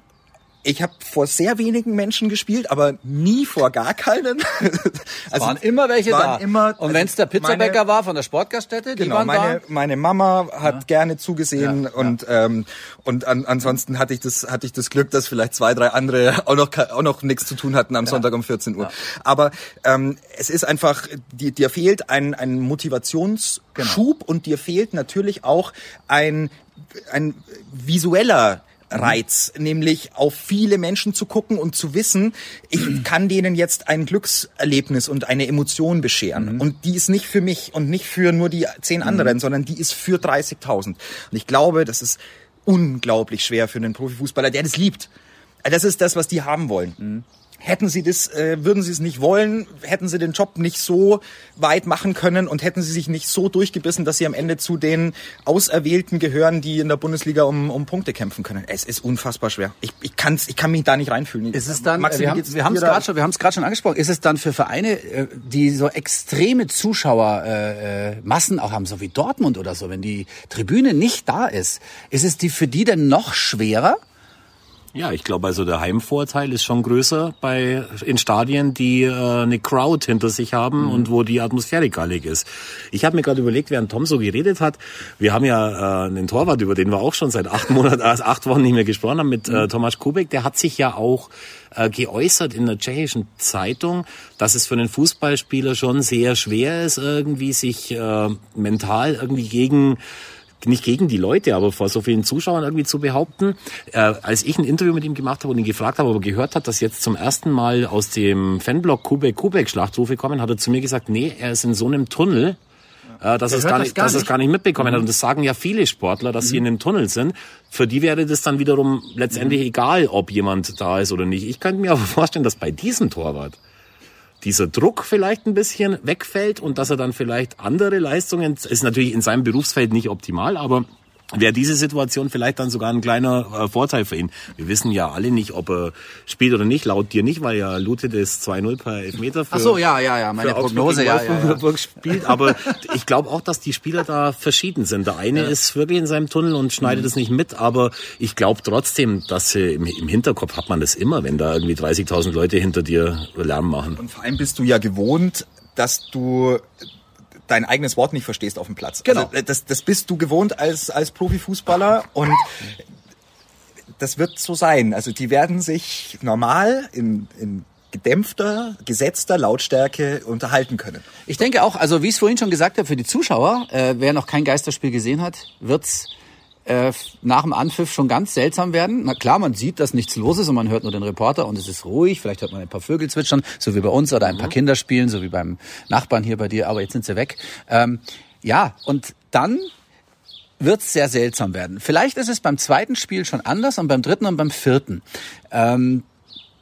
Ich habe vor sehr wenigen Menschen gespielt, aber nie vor gar keinen. Es waren immer welche waren da. Immer, und wenn es der also Pizzabäcker meine- war von der Sportgaststätte, die Genau, waren meine, da. meine Mama hat gerne zugesehen Ja, ja. und ähm, und an, ansonsten hatte ich das hatte ich das Glück, dass vielleicht zwei drei andere auch noch auch noch nichts zu tun hatten am Sonntag um 14 Uhr. Aber ähm, es ist einfach dir, dir fehlt ein ein Motivationsschub Genau. und dir fehlt natürlich auch ein ein visueller Reiz, nämlich auf viele Menschen zu gucken und zu wissen, ich kann denen jetzt ein Glückserlebnis und eine Emotion bescheren. Und die ist nicht für mich und nicht für nur die zehn anderen, sondern die ist für 30.000. Und ich glaube, das ist unglaublich schwer für einen Profifußballer, der das liebt. Das ist das, was die haben wollen. Hätten sie das, äh, würden sie es nicht wollen, hätten sie den Job nicht so weit machen können und hätten sie sich nicht so durchgebissen, dass sie am Ende zu den Auserwählten gehören, die in der Bundesliga um, um Punkte kämpfen können. Es ist unfassbar schwer. Ich, ich, kann's, ich kann mich da nicht reinfühlen. Ist es dann, Maxi, wir wie haben wir es gerade schon, wir gerade schon angesprochen. Ist es dann für Vereine, äh, die so extreme Zuschauermassen äh, äh, Massen auch haben, so wie Dortmund oder so, wenn die Tribüne nicht da ist, ist es die für die denn noch schwerer? Ja, ich glaube, also der Heimvorteil ist schon größer bei in Stadien, die äh, eine Crowd hinter sich haben und wo die Atmosphäre gallig ist. Ich habe mir gerade überlegt, während Tom so geredet hat, wir haben ja äh, einen Torwart, über den wir auch schon seit acht Monaten, äh, acht Wochen nicht mehr gesprochen haben, mit äh, Tomasz Kubek, der hat sich ja auch äh, geäußert in der tschechischen Zeitung, dass es für einen Fußballspieler schon sehr schwer ist, irgendwie sich äh, mental irgendwie gegen nicht gegen die Leute, aber vor so vielen Zuschauern irgendwie zu behaupten. Äh, als ich ein Interview mit ihm gemacht habe und ihn gefragt habe, ob er gehört hat, dass jetzt zum ersten Mal aus dem Fanblock Kubek Kubek Schlachtrufe kommen, hat er zu mir gesagt, nee, er ist in so einem Tunnel, äh, dass er es gar das nicht, gar dass es nicht. Mhm. gar nicht mitbekommen hat. Und das sagen ja viele Sportler, dass sie in einem Tunnel sind. Für die wäre das dann wiederum letztendlich Mhm. egal, ob jemand da ist oder nicht. Ich könnte mir aber vorstellen, dass bei diesem Torwart dieser Druck vielleicht ein bisschen wegfällt und dass er dann vielleicht andere Leistungen, ist natürlich in seinem Berufsfeld nicht optimal, aber wäre diese Situation vielleicht dann sogar ein kleiner äh, Vorteil für ihn. Wir wissen ja alle nicht, ob er spielt oder nicht, laut dir nicht, weil ja Lute das 2-0 per Elfmeter für, Ach so, ja, ja, ja, meine Prognose, ja, ja, ja. spielt. Aber ich glaube auch, dass die Spieler da verschieden sind. Der eine ja. ist wirklich in seinem Tunnel und schneidet es mhm. nicht mit, aber ich glaube trotzdem, dass sie im, im, Hinterkopf hat man das immer, wenn da irgendwie 30.000 Leute hinter dir Lärm machen. Und vor allem bist du ja gewohnt, dass du dein eigenes Wort nicht verstehst auf dem Platz. Genau. Also, das, das bist du gewohnt als, als Profifußballer und das wird so sein. Also die werden sich normal in, in gedämpfter, gesetzter Lautstärke unterhalten können. Ich denke auch, also wie ich es vorhin schon gesagt habe, für die Zuschauer, äh, wer noch kein Geisterspiel gesehen hat, wird's äh, nach dem Anpfiff schon ganz seltsam werden. Na klar, man sieht, dass nichts los ist und man hört nur den Reporter und es ist ruhig. Vielleicht hört man ein paar Vögel zwitschern, so wie bei uns, oder ein paar mhm. Kinder spielen, so wie beim Nachbarn hier bei dir, aber jetzt sind sie weg. Ähm, ja, und dann wird es sehr seltsam werden. Vielleicht ist es beim zweiten Spiel schon anders und beim dritten und beim vierten. Ähm,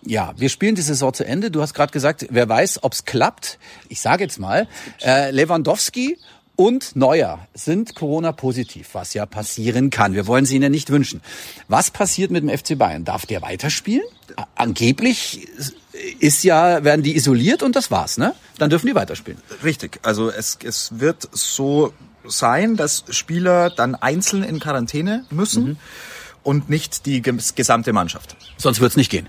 ja, wir spielen die Saison zu Ende. Du hast gerade gesagt, wer weiß, ob's klappt. Ich sage jetzt mal, äh, Lewandowski und Neuer sind Corona-positiv, was ja passieren kann. Wir wollen sie ihnen nicht wünschen. Was passiert mit dem FC Bayern? Darf der weiterspielen? Angeblich ist ja, werden die isoliert und das war's, ne? Dann dürfen die weiterspielen. Richtig. Also es, es wird so sein, dass Spieler dann einzeln in Quarantäne müssen mhm. und nicht die gesamte Mannschaft. Sonst wird's nicht gehen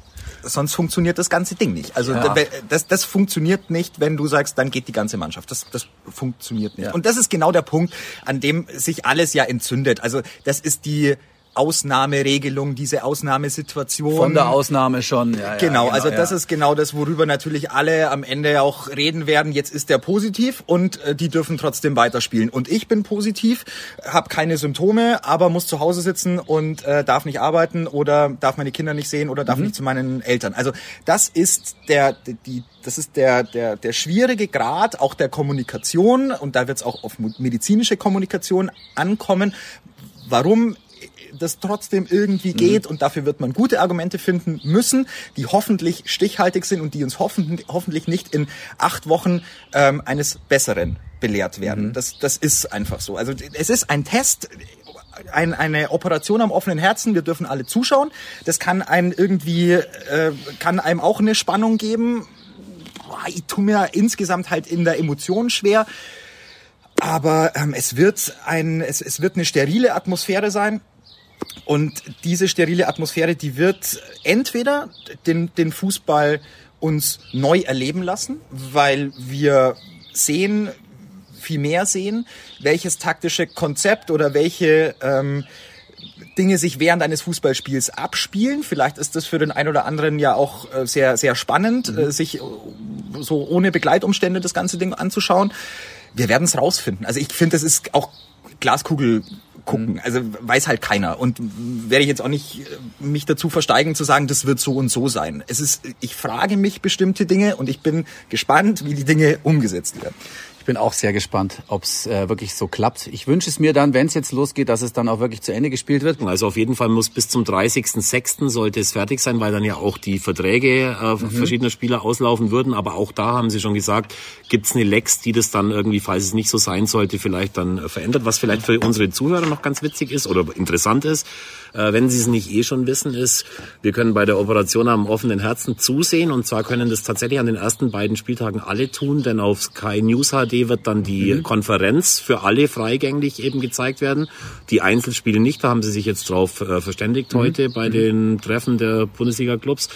sonst funktioniert das ganze Ding nicht. Also ja. das, das funktioniert nicht, wenn du sagst, dann geht die ganze Mannschaft. Das, das funktioniert nicht. Ja. Und das ist genau der Punkt, an dem sich alles ja entzündet. Also das ist die Ausnahmeregelung, diese Ausnahmesituation. Von der Ausnahme schon. Ja, genau, genau, also das ist genau das, worüber natürlich alle am Ende auch reden werden. Jetzt ist der positiv und äh, die dürfen trotzdem weiterspielen. Und ich bin positiv, habe keine Symptome, aber muss zu Hause sitzen und äh, darf nicht arbeiten oder darf meine Kinder nicht sehen oder darf mhm. nicht zu meinen Eltern. Also das ist der, die, das ist der, der, der schwierige Grad auch der Kommunikation und da wird es auch auf medizinische Kommunikation ankommen. Warum das trotzdem irgendwie mhm. geht und dafür wird man gute Argumente finden müssen, die hoffentlich stichhaltig sind und die uns hoffen, hoffentlich nicht in acht Wochen ähm, eines Besseren belehrt werden. Mhm. Das, das ist einfach so. Also es ist ein Test, ein, eine Operation am offenen Herzen. Wir dürfen alle zuschauen. Das kann einem irgendwie, äh, kann einem auch eine Spannung geben. Ich tue mir insgesamt halt in der Emotion schwer. Aber ähm, es wird ein, es, es wird eine sterile Atmosphäre sein. Und diese sterile Atmosphäre, die wird entweder den, den Fußball uns neu erleben lassen, weil wir sehen, viel mehr sehen, welches taktische Konzept oder welche ähm, Dinge sich während eines Fußballspiels abspielen. Vielleicht ist das für den einen oder anderen ja auch äh, sehr, sehr spannend, mhm. Äh, sich so ohne Begleitumstände das ganze Ding anzuschauen. Wir werden es rausfinden. Also ich finde, das ist auch Glaskugel gucken. Mhm. Also weiß halt keiner. Und werde ich jetzt auch nicht äh, mich dazu versteigen zu sagen, das wird so und so sein. Es ist, ich frage mich bestimmte Dinge und ich bin gespannt, wie die Dinge umgesetzt werden bin auch sehr gespannt, ob es äh, wirklich so klappt. Ich wünsche es mir dann, wenn es jetzt losgeht, dass es dann auch wirklich zu Ende gespielt wird. Also auf jeden Fall muss bis zum 30.06. sollte es fertig sein, weil dann ja auch die Verträge äh, mhm. verschiedener Spieler auslaufen würden. Aber auch da haben Sie schon gesagt, gibt es eine Lex, die das dann irgendwie, falls es nicht so sein sollte, vielleicht dann äh, verändert. Was vielleicht für unsere Zuhörer noch ganz witzig ist oder interessant ist, äh, wenn Sie es nicht eh schon wissen, ist, wir können bei der Operation am offenen Herzen zusehen. Und zwar können das tatsächlich an den ersten beiden Spieltagen alle tun, denn auf Sky News HD wird dann die mhm. Konferenz für alle freigängig eben gezeigt werden. Die Einzelspiele nicht, da haben sie sich jetzt drauf äh, verständigt mhm. heute bei mhm. den Treffen der Bundesliga-Clubs.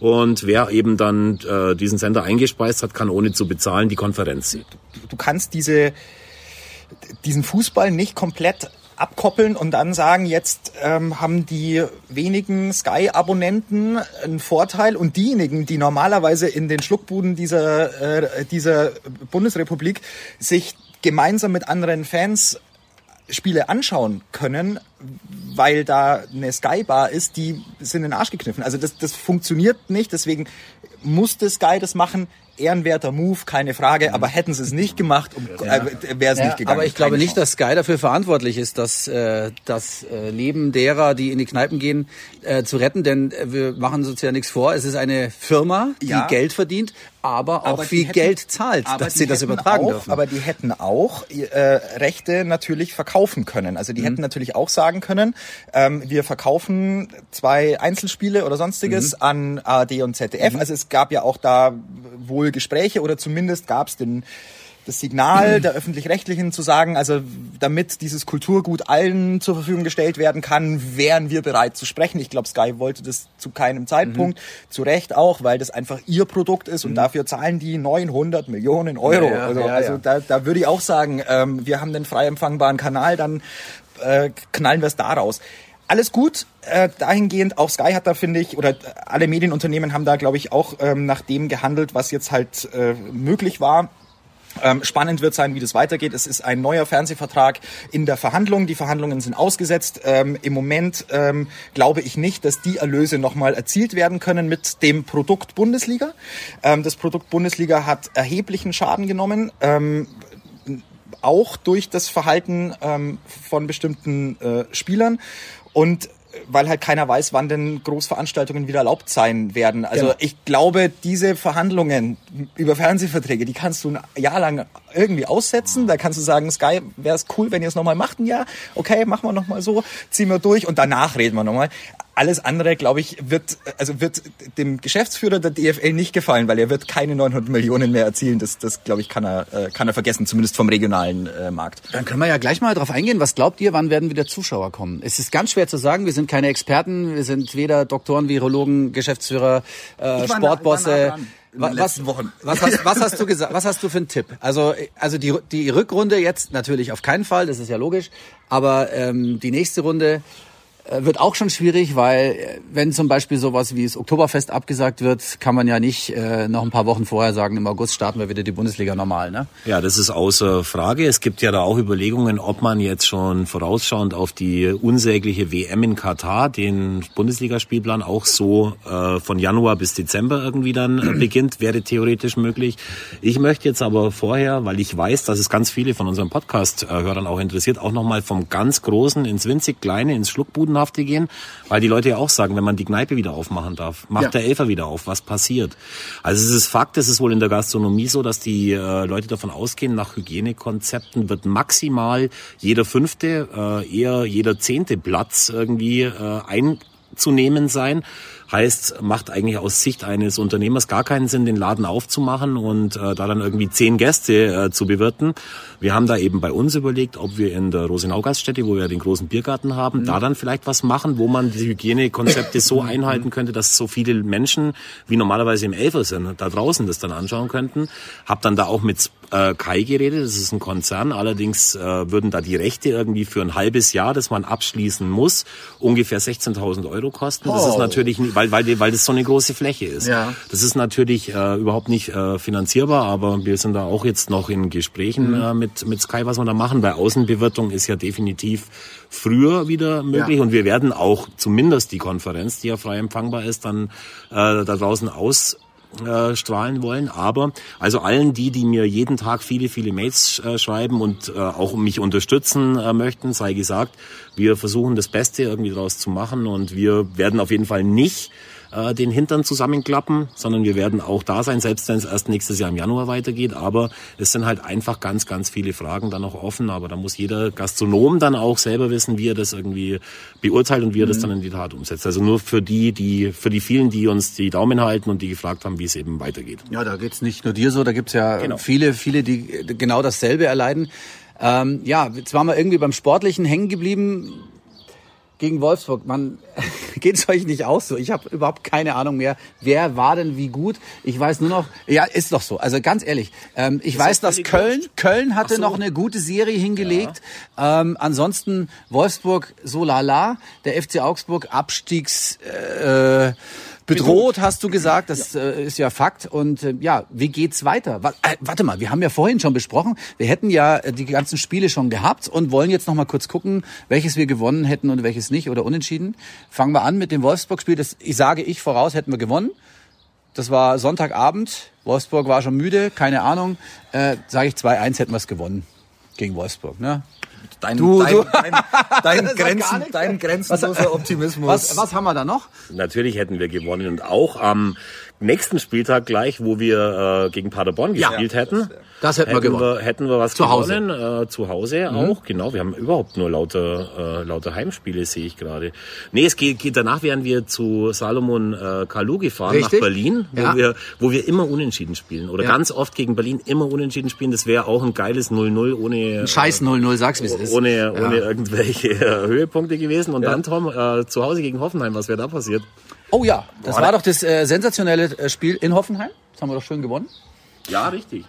Und wer eben dann äh, diesen Sender eingespeist hat, kann ohne zu bezahlen die Konferenz sehen. Du kannst diese, diesen Fußball nicht komplett abkoppeln und dann sagen, jetzt ähm, haben die wenigen Sky-Abonnenten einen Vorteil und diejenigen, die normalerweise in den Schluckbuden dieser, äh, dieser Bundesrepublik sich gemeinsam mit anderen Fans Spiele anschauen können, weil da eine Sky-Bar ist, die sind in den Arsch gekniffen. Also das, das funktioniert nicht, deswegen musste Sky das machen ehrenwerter Move, keine Frage, aber hätten sie es nicht gemacht, um, äh, wäre es ja, nicht gegangen. Aber ich glaube nicht, dass Sky dafür verantwortlich ist, dass äh, das äh, Leben derer, die in die Kneipen gehen, äh, zu retten, denn äh, wir machen uns ja nichts vor. Es ist eine Firma, die ja. Geld verdient aber auch Aber viel hätten- Geld zahlt, dass sie das übertragen auch, dürfen. Aber die hätten auch äh, Rechte natürlich verkaufen können. Also die Mhm. hätten natürlich auch sagen können, ähm, wir verkaufen zwei Einzelspiele oder sonstiges Mhm. an ARD und ZDF. Also es gab ja auch da wohl Gespräche oder zumindest gab es den das Signal der öffentlich-rechtlichen zu sagen, also damit dieses Kulturgut allen zur Verfügung gestellt werden kann, wären wir bereit zu sprechen. Ich glaube, Sky wollte das zu keinem Zeitpunkt, Mhm. zu Recht auch, weil das einfach ihr Produkt ist und dafür zahlen die 900 Millionen Euro. Ja, ja, also ja, also. Da, da würde ich auch sagen, ähm, wir haben den frei empfangbaren Kanal, dann äh, knallen wir es da raus. Alles gut, äh, dahingehend, auch Sky hat da, finde ich, oder alle Medienunternehmen haben da, glaube ich, auch ähm, nach dem gehandelt, was jetzt halt äh, möglich war. Ähm, spannend wird sein, wie das weitergeht. Es ist ein neuer Fernsehvertrag in der Verhandlung. Die Verhandlungen sind ausgesetzt. Ähm, Im Moment ähm, glaube ich nicht, dass die Erlöse nochmal erzielt werden können mit dem Produkt Bundesliga. Ähm, das Produkt Bundesliga hat erheblichen Schaden genommen. Ähm, auch durch das Verhalten ähm, von bestimmten äh, Spielern und weil halt keiner weiß, wann denn Großveranstaltungen wieder erlaubt sein werden. Also Genau. ich glaube, diese Verhandlungen über Fernsehverträge, die kannst du ein Jahr lang irgendwie aussetzen. Da kannst du sagen, Sky, wäre es cool, wenn ihr es nochmal macht ein Jahr. Okay, machen wir nochmal so, ziehen wir durch und danach reden wir nochmal. Alles andere, glaube ich, wird, also wird dem Geschäftsführer der DFL nicht gefallen, weil er wird keine 900 Millionen mehr erzielen. Das, das glaube ich, kann er, äh, kann er vergessen, zumindest vom regionalen äh, Markt. Dann können wir ja gleich mal drauf eingehen. Was glaubt ihr, wann werden wieder Zuschauer kommen? Es ist ganz schwer zu sagen. Wir sind keine Experten. Wir sind weder Doktoren, Virologen, Geschäftsführer, äh, Sportbosse. war nah dran in den Wa- letzten Wochen. Was, hast, was hast du gesagt? Was hast du für einen Tipp? Also, also die, die Rückrunde jetzt natürlich auf keinen Fall. Das ist ja logisch. Aber ähm, die nächste Runde wird auch schon schwierig, weil äh, wenn zum Beispiel sowas wie das Oktoberfest abgesagt wird, kann man ja nicht äh, noch ein paar Wochen vorher sagen, im August starten wir wieder die Bundesliga normal. Ne? Ja, das ist außer Frage. Es gibt ja da auch Überlegungen, ob man jetzt schon vorausschauend auf die unsägliche WM in Katar den Bundesligaspielplan auch so äh, von Januar bis Dezember irgendwie dann äh, beginnt, wäre theoretisch möglich. Ich möchte jetzt aber vorher, weil ich weiß, dass es ganz viele von unseren Podcast-Hörern auch interessiert, auch nochmal vom ganz Großen ins winzig Kleine, ins Schluckbudenhafte gehen, weil die Leute ja auch sagen, wenn man die Kneipe wieder aufmachen darf, macht Ja. der Elfer wieder auf, was passiert? Also es ist Fakt, es ist wohl in der Gastronomie so, dass die äh, Leute davon ausgehen, nach Hygienekonzepten wird maximal jeder fünfte, äh, eher jeder zehnte Platz irgendwie äh, einzunehmen sein. Heißt, macht eigentlich aus Sicht eines Unternehmers gar keinen Sinn, den Laden aufzumachen und äh, da dann irgendwie zehn Gäste äh, zu bewirten. Wir haben da eben bei uns überlegt, ob wir in der Rosenau-Gaststätte, wo wir den großen Biergarten haben, da dann vielleicht was machen, wo man die Hygienekonzepte so einhalten könnte, dass so viele Menschen, wie normalerweise im Elfer sind, da draußen das dann anschauen könnten. Hab dann da auch mit äh, Kai geredet, das ist ein Konzern, allerdings äh, würden da die Rechte irgendwie für ein halbes Jahr, das man abschließen muss, ungefähr 16.000 Euro kosten. Das ist Oh. natürlich, nie- weil, weil, weil das so eine große Fläche ist. Ja. Das ist natürlich äh, überhaupt nicht äh, finanzierbar, aber wir sind da auch jetzt noch in Gesprächen Mhm. äh, mit, mit Sky, was wir da machen, weil Außenbewirtung ist ja definitiv früher wieder möglich und wir werden auch zumindest die Konferenz, die ja frei empfangbar ist, dann äh, da draußen aus äh, strahlen wollen. Aber also allen die, die mir jeden Tag viele, viele Mails äh, schreiben und äh, auch mich unterstützen äh, möchten, sei gesagt, wir versuchen das Beste irgendwie daraus zu machen und wir werden auf jeden Fall nicht äh, den Hintern zusammenklappen, sondern wir werden auch da sein, selbst wenn es erst nächstes Jahr im Januar weitergeht. Aber es sind halt einfach ganz, ganz viele Fragen dann noch offen. Aber da muss jeder Gastronom dann auch selber wissen, wie er das irgendwie beurteilt und wie er das dann in die Tat umsetzt. Also nur für die, die, für die vielen, die uns die Daumen halten und die gefragt haben, wie es eben weitergeht. Ja, da geht's nicht nur dir so, da gibt's ja Genau. viele, viele, die genau dasselbe erleiden. Ähm, ja, jetzt waren wir irgendwie beim Sportlichen hängen geblieben gegen Wolfsburg. Man geht's euch nicht aus so. Ich habe überhaupt keine Ahnung mehr, wer war denn wie gut. Ich weiß nur noch, ja, ist doch so. Also ganz ehrlich, ähm, ich weiß, dass Köln, wurscht. Köln hatte so. noch eine gute Serie hingelegt. Ähm, ansonsten Wolfsburg so lala, der FC Augsburg Abstiegs äh, bedroht, hast du gesagt. Das äh, ist ja Fakt. Und äh, ja, wie geht's weiter? Äh, warte mal, wir haben ja vorhin schon besprochen, wir hätten ja die ganzen Spiele schon gehabt und wollen jetzt noch mal kurz gucken, welches wir gewonnen hätten und welches nicht oder unentschieden. Fangen wir an mit dem Wolfsburg-Spiel. Das ich sage ich voraus, hätten wir gewonnen. Das war Sonntagabend. Wolfsburg war schon müde, keine Ahnung. Äh, sage ich 2-1 hätten wir es gewonnen gegen Wolfsburg. Ne? Dein, Du- dein, du- dein, dein, Grenzen, dein grenzenloser Optimismus. Was, was haben wir da noch? Natürlich hätten wir gewonnen und auch am nächsten Spieltag gleich, wo wir äh, gegen Paderborn Ja. gespielt hätten, Das hätten wir hätten gewonnen. wir, hätten wir was Zu Hause. Mhm. gewonnen. Äh, zu Hause auch, genau. Wir haben überhaupt nur lauter, äh, lauter Heimspiele, sehe ich gerade. Nee, es geht, geht danach wären wir zu Salomon äh, Kalou gefahren Richtig. nach Berlin, wo Ja. wir wo wir immer unentschieden spielen. Oder Ja. ganz oft gegen Berlin immer unentschieden spielen. Das wäre auch ein geiles 0-0 ohne Ein Scheiß 0-0, sag's wie es ist. ohne, Ja. ohne irgendwelche äh, Höhepunkte gewesen. Und dann, Tom, äh, zu Hause gegen Hoffenheim, was wäre da passiert? Oh ja, das war doch das äh, sensationelle äh, Spiel in Hoffenheim. Das haben wir doch schön gewonnen. Ja, richtig.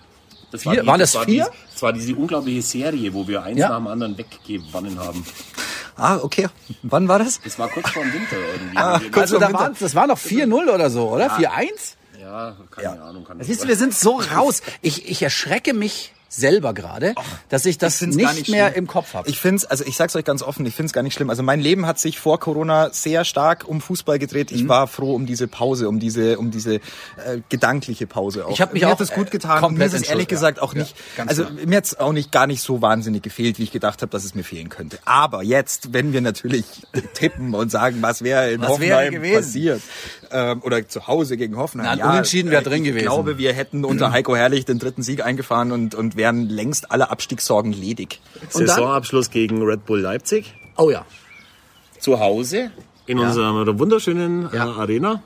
Das Vier? Waren das war vier? Die, das war diese unglaubliche Serie, wo wir eins Ja. nach dem anderen weggewonnen haben. Ah, okay. Wann war das? Das war kurz vor dem Winter irgendwie. Ah, wir- kurz Also vor da Winter. waren, das war noch 4-0 oder so, oder? 4-1? ja, keine Ahnung. Kann Siehst du, wir sind so raus. Ich, ich erschrecke mich selber gerade, dass ich das find's nicht, nicht mehr schlimm. im Kopf habe. Ich finde es, also ich sag's euch ganz offen, ich finde es gar nicht schlimm. Also mein Leben hat sich vor Corona sehr stark um Fußball gedreht. Mhm. Ich war froh um diese Pause, um diese, um diese äh, gedankliche Pause auch. Ich hab mich mir auch, hat das gut äh, getan. komplett mir ist es ehrlich gesagt ja. auch nicht, Ja, ganz also klar. mir hat's auch nicht gar nicht so wahnsinnig gefehlt, wie ich gedacht habe, dass es mir fehlen könnte. Aber jetzt, wenn wir natürlich tippen und sagen, was wäre in Was wäre Hoffenheim gewesen? passiert ähm, oder zu Hause gegen Hoffenheim. Na, ein Unentschieden wäre äh, drin gewesen. Ich glaube, wir hätten unter Heiko Herrlich den dritten Sieg eingefahren und, und wären längst alle Abstiegssorgen ledig. Saisonabschluss gegen Red Bull Leipzig. Oh ja. Zu Hause. In unserer wunderschönen äh, Ja. Arena.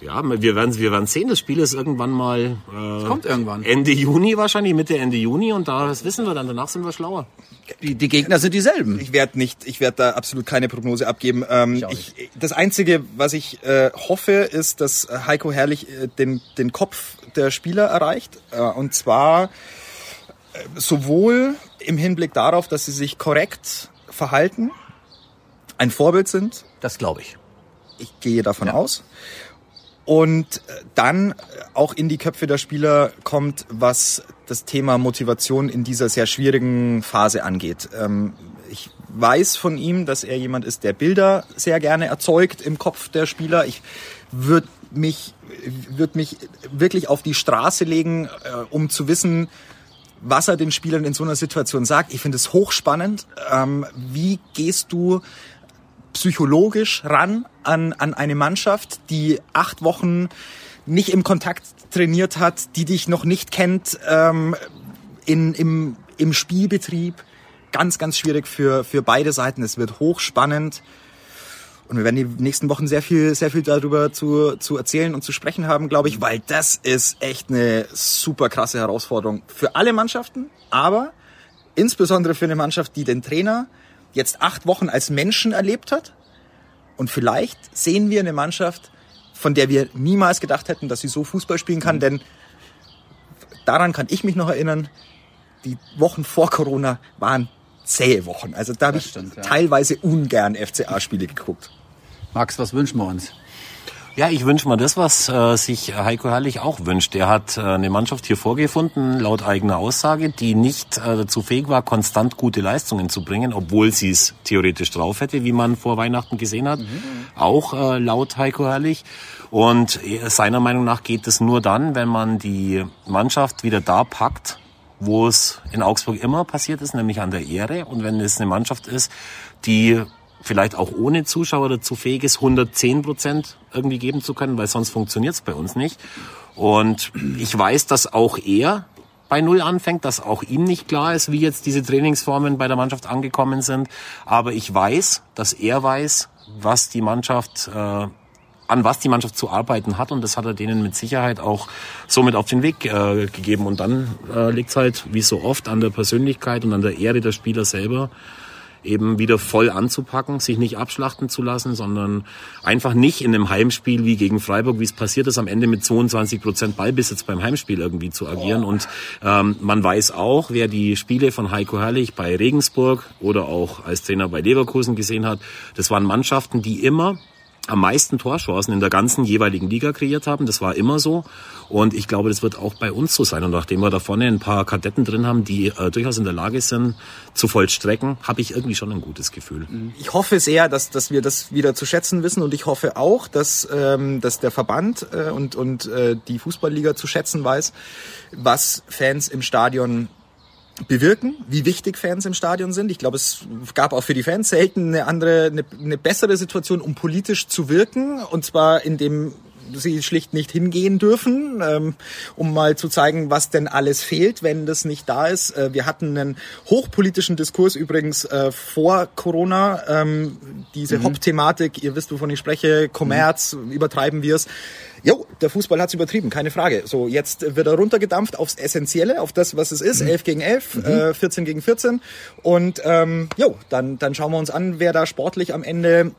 Ja, wir werden, wir werden sehen, das Spiel ist irgendwann mal äh, Kommt irgendwann. Ende Juni wahrscheinlich, Mitte, Ende Juni und da das wissen wir dann, danach sind wir schlauer. Die, die Gegner sind dieselben. Ich werde nicht, ich werde da absolut keine Prognose abgeben. Ähm, auch ich, das Einzige, was ich äh, hoffe, ist, dass Heiko Herrlich äh, den, den Kopf der Spieler erreicht. Äh, und zwar sowohl im Hinblick darauf, dass sie sich korrekt verhalten, ein Vorbild sind, Das glaube ich. ich gehe davon aus. Und äh, dann auch in die Köpfe der Spieler kommt, was das Thema Motivation in dieser sehr schwierigen Phase angeht. Ähm, ich weiß von ihm, dass er jemand ist, der Bilder sehr gerne erzeugt im Kopf der Spieler. Ich würde mich, würd mich wirklich auf die Straße legen, äh, um zu wissen, was er den Spielern in so einer Situation sagt. Ich finde es hochspannend. Ähm, wie gehst du psychologisch ran an, an eine Mannschaft, die acht Wochen nicht im Kontakt trainiert hat, die dich noch nicht kennt ähm, in, im, im Spielbetrieb. Ganz, ganz schwierig für, für beide Seiten. Es wird hochspannend. Und wir werden die nächsten Wochen sehr viel, sehr viel darüber zu, zu erzählen und zu sprechen haben, glaube ich, weil das ist echt eine super krasse Herausforderung für alle Mannschaften, aber insbesondere für eine Mannschaft, die den Trainer jetzt acht Wochen als Menschen erlebt hat. Und vielleicht sehen wir eine Mannschaft, von der wir niemals gedacht hätten, dass sie so Fußball spielen kann, denn daran kann ich mich noch erinnern, die Wochen vor Corona waren zähe Wochen. Also da habe ich stimmt, ja. teilweise ungern FCA-Spiele geguckt. Max, was wünschen wir uns? Ja, ich wünsche mir das, was äh, sich Heiko Herrlich auch wünscht. Er hat äh, eine Mannschaft hier vorgefunden, laut eigener Aussage, die nicht äh, dazu fähig war, konstant gute Leistungen zu bringen, obwohl sie es theoretisch drauf hätte, wie man vor Weihnachten gesehen hat. Auch äh, laut Heiko Herrlich. Und äh, seiner Meinung nach geht es nur dann, wenn man die Mannschaft wieder da packt, wo es in Augsburg immer passiert ist, nämlich an der Ehre. Und wenn es eine Mannschaft ist, die vielleicht auch ohne Zuschauer dazu fähig ist, 110 Prozent irgendwie geben zu können, weil sonst funktioniert es bei uns nicht. Und ich weiß, dass auch er bei Null anfängt, dass auch ihm nicht klar ist, wie jetzt diese Trainingsformen bei der Mannschaft angekommen sind. Aber ich weiß, dass er weiß, was die Mannschaft, äh, an was die Mannschaft zu arbeiten hat. Und das hat er denen mit Sicherheit auch somit auf den Weg äh, gegeben. Und dann äh, liegt halt, wie so oft, an der Persönlichkeit und an der Ehre der Spieler selber, eben wieder voll anzupacken, sich nicht abschlachten zu lassen, sondern einfach nicht in einem Heimspiel wie gegen Freiburg, wie es passiert ist, am Ende mit 22 Prozent Ballbesitz beim Heimspiel irgendwie zu agieren. Und ähm, man weiß auch, wer die Spiele von Heiko Herrlich bei Regensburg oder auch als Trainer bei Leverkusen gesehen hat, das waren Mannschaften, die immer am meisten Torchancen in der ganzen jeweiligen Liga kreiert haben. Das war immer so. Und ich glaube, das wird auch bei uns so sein. Und nachdem wir da vorne ein paar Kadetten drin haben, die äh, durchaus in der Lage sind, zu vollstrecken, habe ich irgendwie schon ein gutes Gefühl. Ich hoffe sehr, dass, dass wir das wieder zu schätzen wissen und ich hoffe auch, dass, ähm, dass der Verband äh, und, und äh, die Fußballliga zu schätzen weiß, was Fans im Stadion bewirken, wie wichtig Fans im Stadion sind. Ich glaube, es gab auch für die Fans selten eine andere, eine, eine bessere Situation, um politisch zu wirken. Und zwar in dem sie schlicht nicht hingehen dürfen, ähm, um mal zu zeigen, was denn alles fehlt, wenn das nicht da ist. Äh, wir hatten einen hochpolitischen Diskurs übrigens äh, vor Corona. Ähm, diese mhm. Hop-Thematik, ihr wisst, wovon ich spreche, Kommerz, mhm. übertreiben wir es. Jo, der Fußball hat's übertrieben, keine Frage. So, jetzt wird er runtergedampft aufs Essentielle, auf das, was es ist. Mhm. 11 gegen 11, mhm. äh, 14 gegen 14. Und ähm, jo, dann, dann schauen wir uns an, wer da sportlich am Ende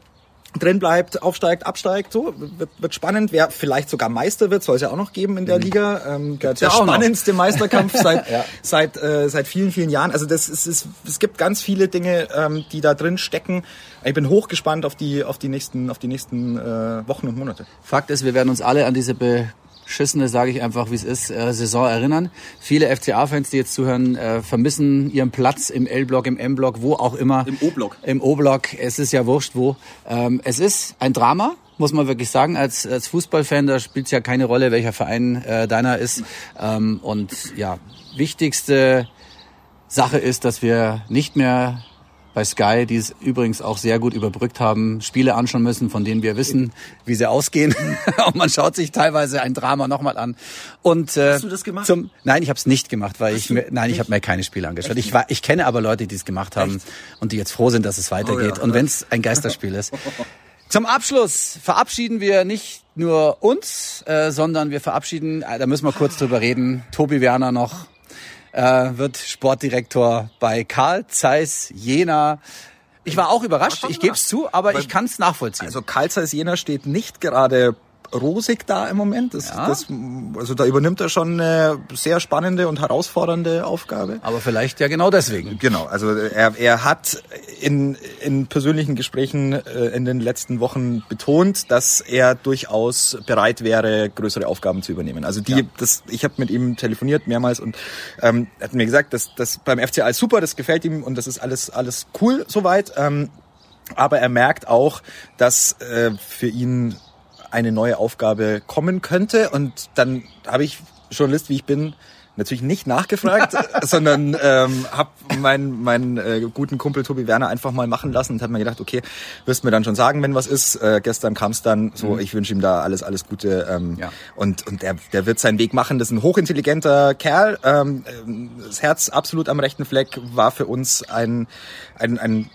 drin bleibt, aufsteigt, absteigt, so wird, wird spannend. Wer vielleicht sogar Meister wird, soll es ja auch noch geben in der mhm. Liga. Ähm, der, der spannendste noch. Meisterkampf seit ja. seit äh, seit vielen vielen Jahren. Also das ist, ist es gibt ganz viele Dinge, ähm, die da drin stecken. Ich bin hochgespannt auf die auf die nächsten auf die nächsten äh, Wochen und Monate. Fakt ist, wir werden uns alle an diese Be beschissene, sage ich einfach, wie es ist, äh, Saison erinnern. Viele FCA-Fans, die jetzt zuhören, äh, vermissen ihren Platz im L-Block, im M-Block, wo auch immer. Im O-Block. Im O-Block. Es ist ja wurscht, wo. Ähm, es ist ein Drama, muss man wirklich sagen. Als, als Fußballfan, da spielt es ja keine Rolle, welcher Verein äh, deiner ist. Ähm, und ja, wichtigste Sache ist, dass wir nicht mehr bei Sky, die es übrigens auch sehr gut überbrückt haben, Spiele anschauen müssen, von denen wir wissen, wie sie ausgehen. Und man schaut sich teilweise ein Drama nochmal an. Und, äh, Hast du das gemacht? Zum, nein, ich habe es nicht gemacht, weil Hast ich mir, nein, ich habe mir keine Spiele angeschaut. Ich, war, ich kenne aber Leute, die es gemacht haben Echt? und die jetzt froh sind, dass es weitergeht. Oh ja, und wenn es ein Geisterspiel ist. Zum Abschluss verabschieden wir nicht nur uns, äh, sondern wir verabschieden, äh, da müssen wir kurz drüber reden, Tobi Werner noch äh, wird Sportdirektor bei Karl Zeiss Jena. Ich war auch überrascht, ich gebe es zu, aber ich kann es nachvollziehen. Also Karl Zeiss Jena steht nicht gerade rosig da im Moment. Das, ja. das, also da übernimmt er schon eine sehr spannende und herausfordernde Aufgabe. Aber vielleicht ja genau deswegen. Genau, also er, er hat in, in persönlichen Gesprächen äh, in den letzten Wochen betont, dass er durchaus bereit wäre, größere Aufgaben zu übernehmen. Also die, ja. das, ich habe mit ihm telefoniert mehrmals und ähm, er hat mir gesagt, dass das beim FC alles super, das gefällt ihm und das ist alles alles cool soweit. Ähm, aber er merkt auch, dass äh, für ihn eine neue Aufgabe kommen könnte. Und dann habe ich, Journalist wie ich bin, natürlich nicht nachgefragt, sondern ähm, habe meinen meinen äh, guten Kumpel Tobi Werner einfach mal machen lassen und habe mir gedacht, okay, wirst mir dann schon sagen, wenn was ist. Äh, gestern kam es dann so, mhm. ich wünsche ihm da alles alles Gute ähm, ja. und und der der wird seinen Weg machen. Das ist ein hochintelligenter Kerl. Ähm, das Herz absolut am rechten Fleck war für uns ein ein, ein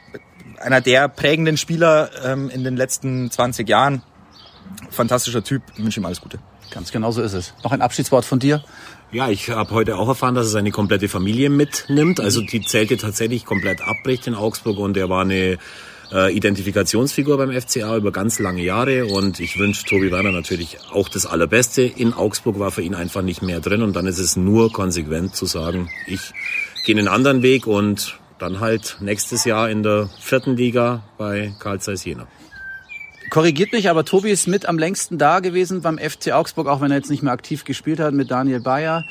einer der prägenden Spieler ähm, in den letzten 20 Jahren fantastischer Typ. Ich wünsche ihm alles Gute. Ganz genau so ist es. Noch ein Abschiedswort von dir? Ja, ich habe heute auch erfahren, dass er seine komplette Familie mitnimmt. Also die zählte tatsächlich komplett abbricht in Augsburg und er war eine äh, Identifikationsfigur beim FCA über ganz lange Jahre und ich wünsche Tobi Werner natürlich auch das Allerbeste. In Augsburg war für ihn einfach nicht mehr drin und dann ist es nur konsequent zu sagen, ich gehe einen anderen Weg und dann halt nächstes Jahr in der vierten Liga bei Karl Zeiss Jena. Korrigiert mich, aber Tobi ist mit am längsten da gewesen beim FC Augsburg, auch wenn er jetzt nicht mehr aktiv gespielt hat mit Daniel Bayer.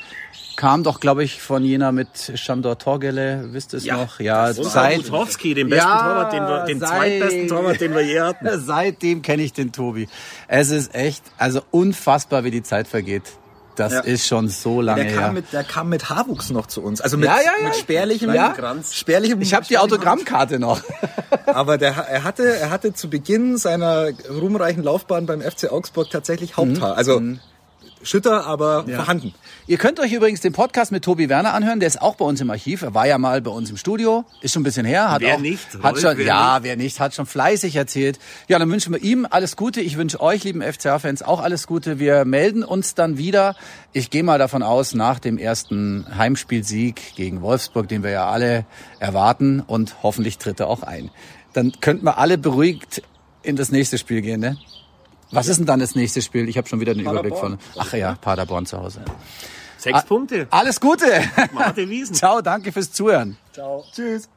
Kam doch, glaube ich, von Jena mit Shandor Torgele, wisst ihr es ja, noch? Ja, seit Butowski, den besten ja, Torwart, den wir, den seit, zweitbesten Torwart, den wir je hatten. Seitdem kenne ich den Tobi. Es ist echt, also unfassbar, wie die Zeit vergeht. Das ja. ist schon so lange der kam her. Mit, der kam mit Haarwuchs noch zu uns. Also mit, ja, ja, mit spärlichem ja. Kranz. Spärlichem, ich habe die Autogrammkarte noch. Aber der, er, hatte, er hatte zu Beginn seiner ruhmreichen Laufbahn beim FC Augsburg tatsächlich Haupthaar. Mhm. Also mhm. Schütter, aber ja. vorhanden. Ihr könnt euch übrigens den Podcast mit Tobi Werner anhören. Der ist auch bei uns im Archiv. Er war ja mal bei uns im Studio. Ist schon ein bisschen her. Hat wer auch, nicht? Hat schon, wer ja, nicht? wer nicht, hat schon fleißig erzählt. Ja, dann wünschen wir ihm alles Gute. Ich wünsche euch, lieben FCA-Fans, auch alles Gute. Wir melden uns dann wieder. Ich gehe mal davon aus, nach dem ersten Heimspielsieg gegen Wolfsburg, den wir ja alle erwarten. Und hoffentlich tritt er auch ein. Dann könnten wir alle beruhigt in das nächste Spiel gehen, ne? Was ist denn dann das nächste Spiel? Ich habe schon wieder den Paderborn. Überblick von. Ach ja, Paderborn zu Hause. Sechs Punkte. Alles Gute. Martin Wiesen. Ciao, danke fürs Zuhören. Ciao. Tschüss.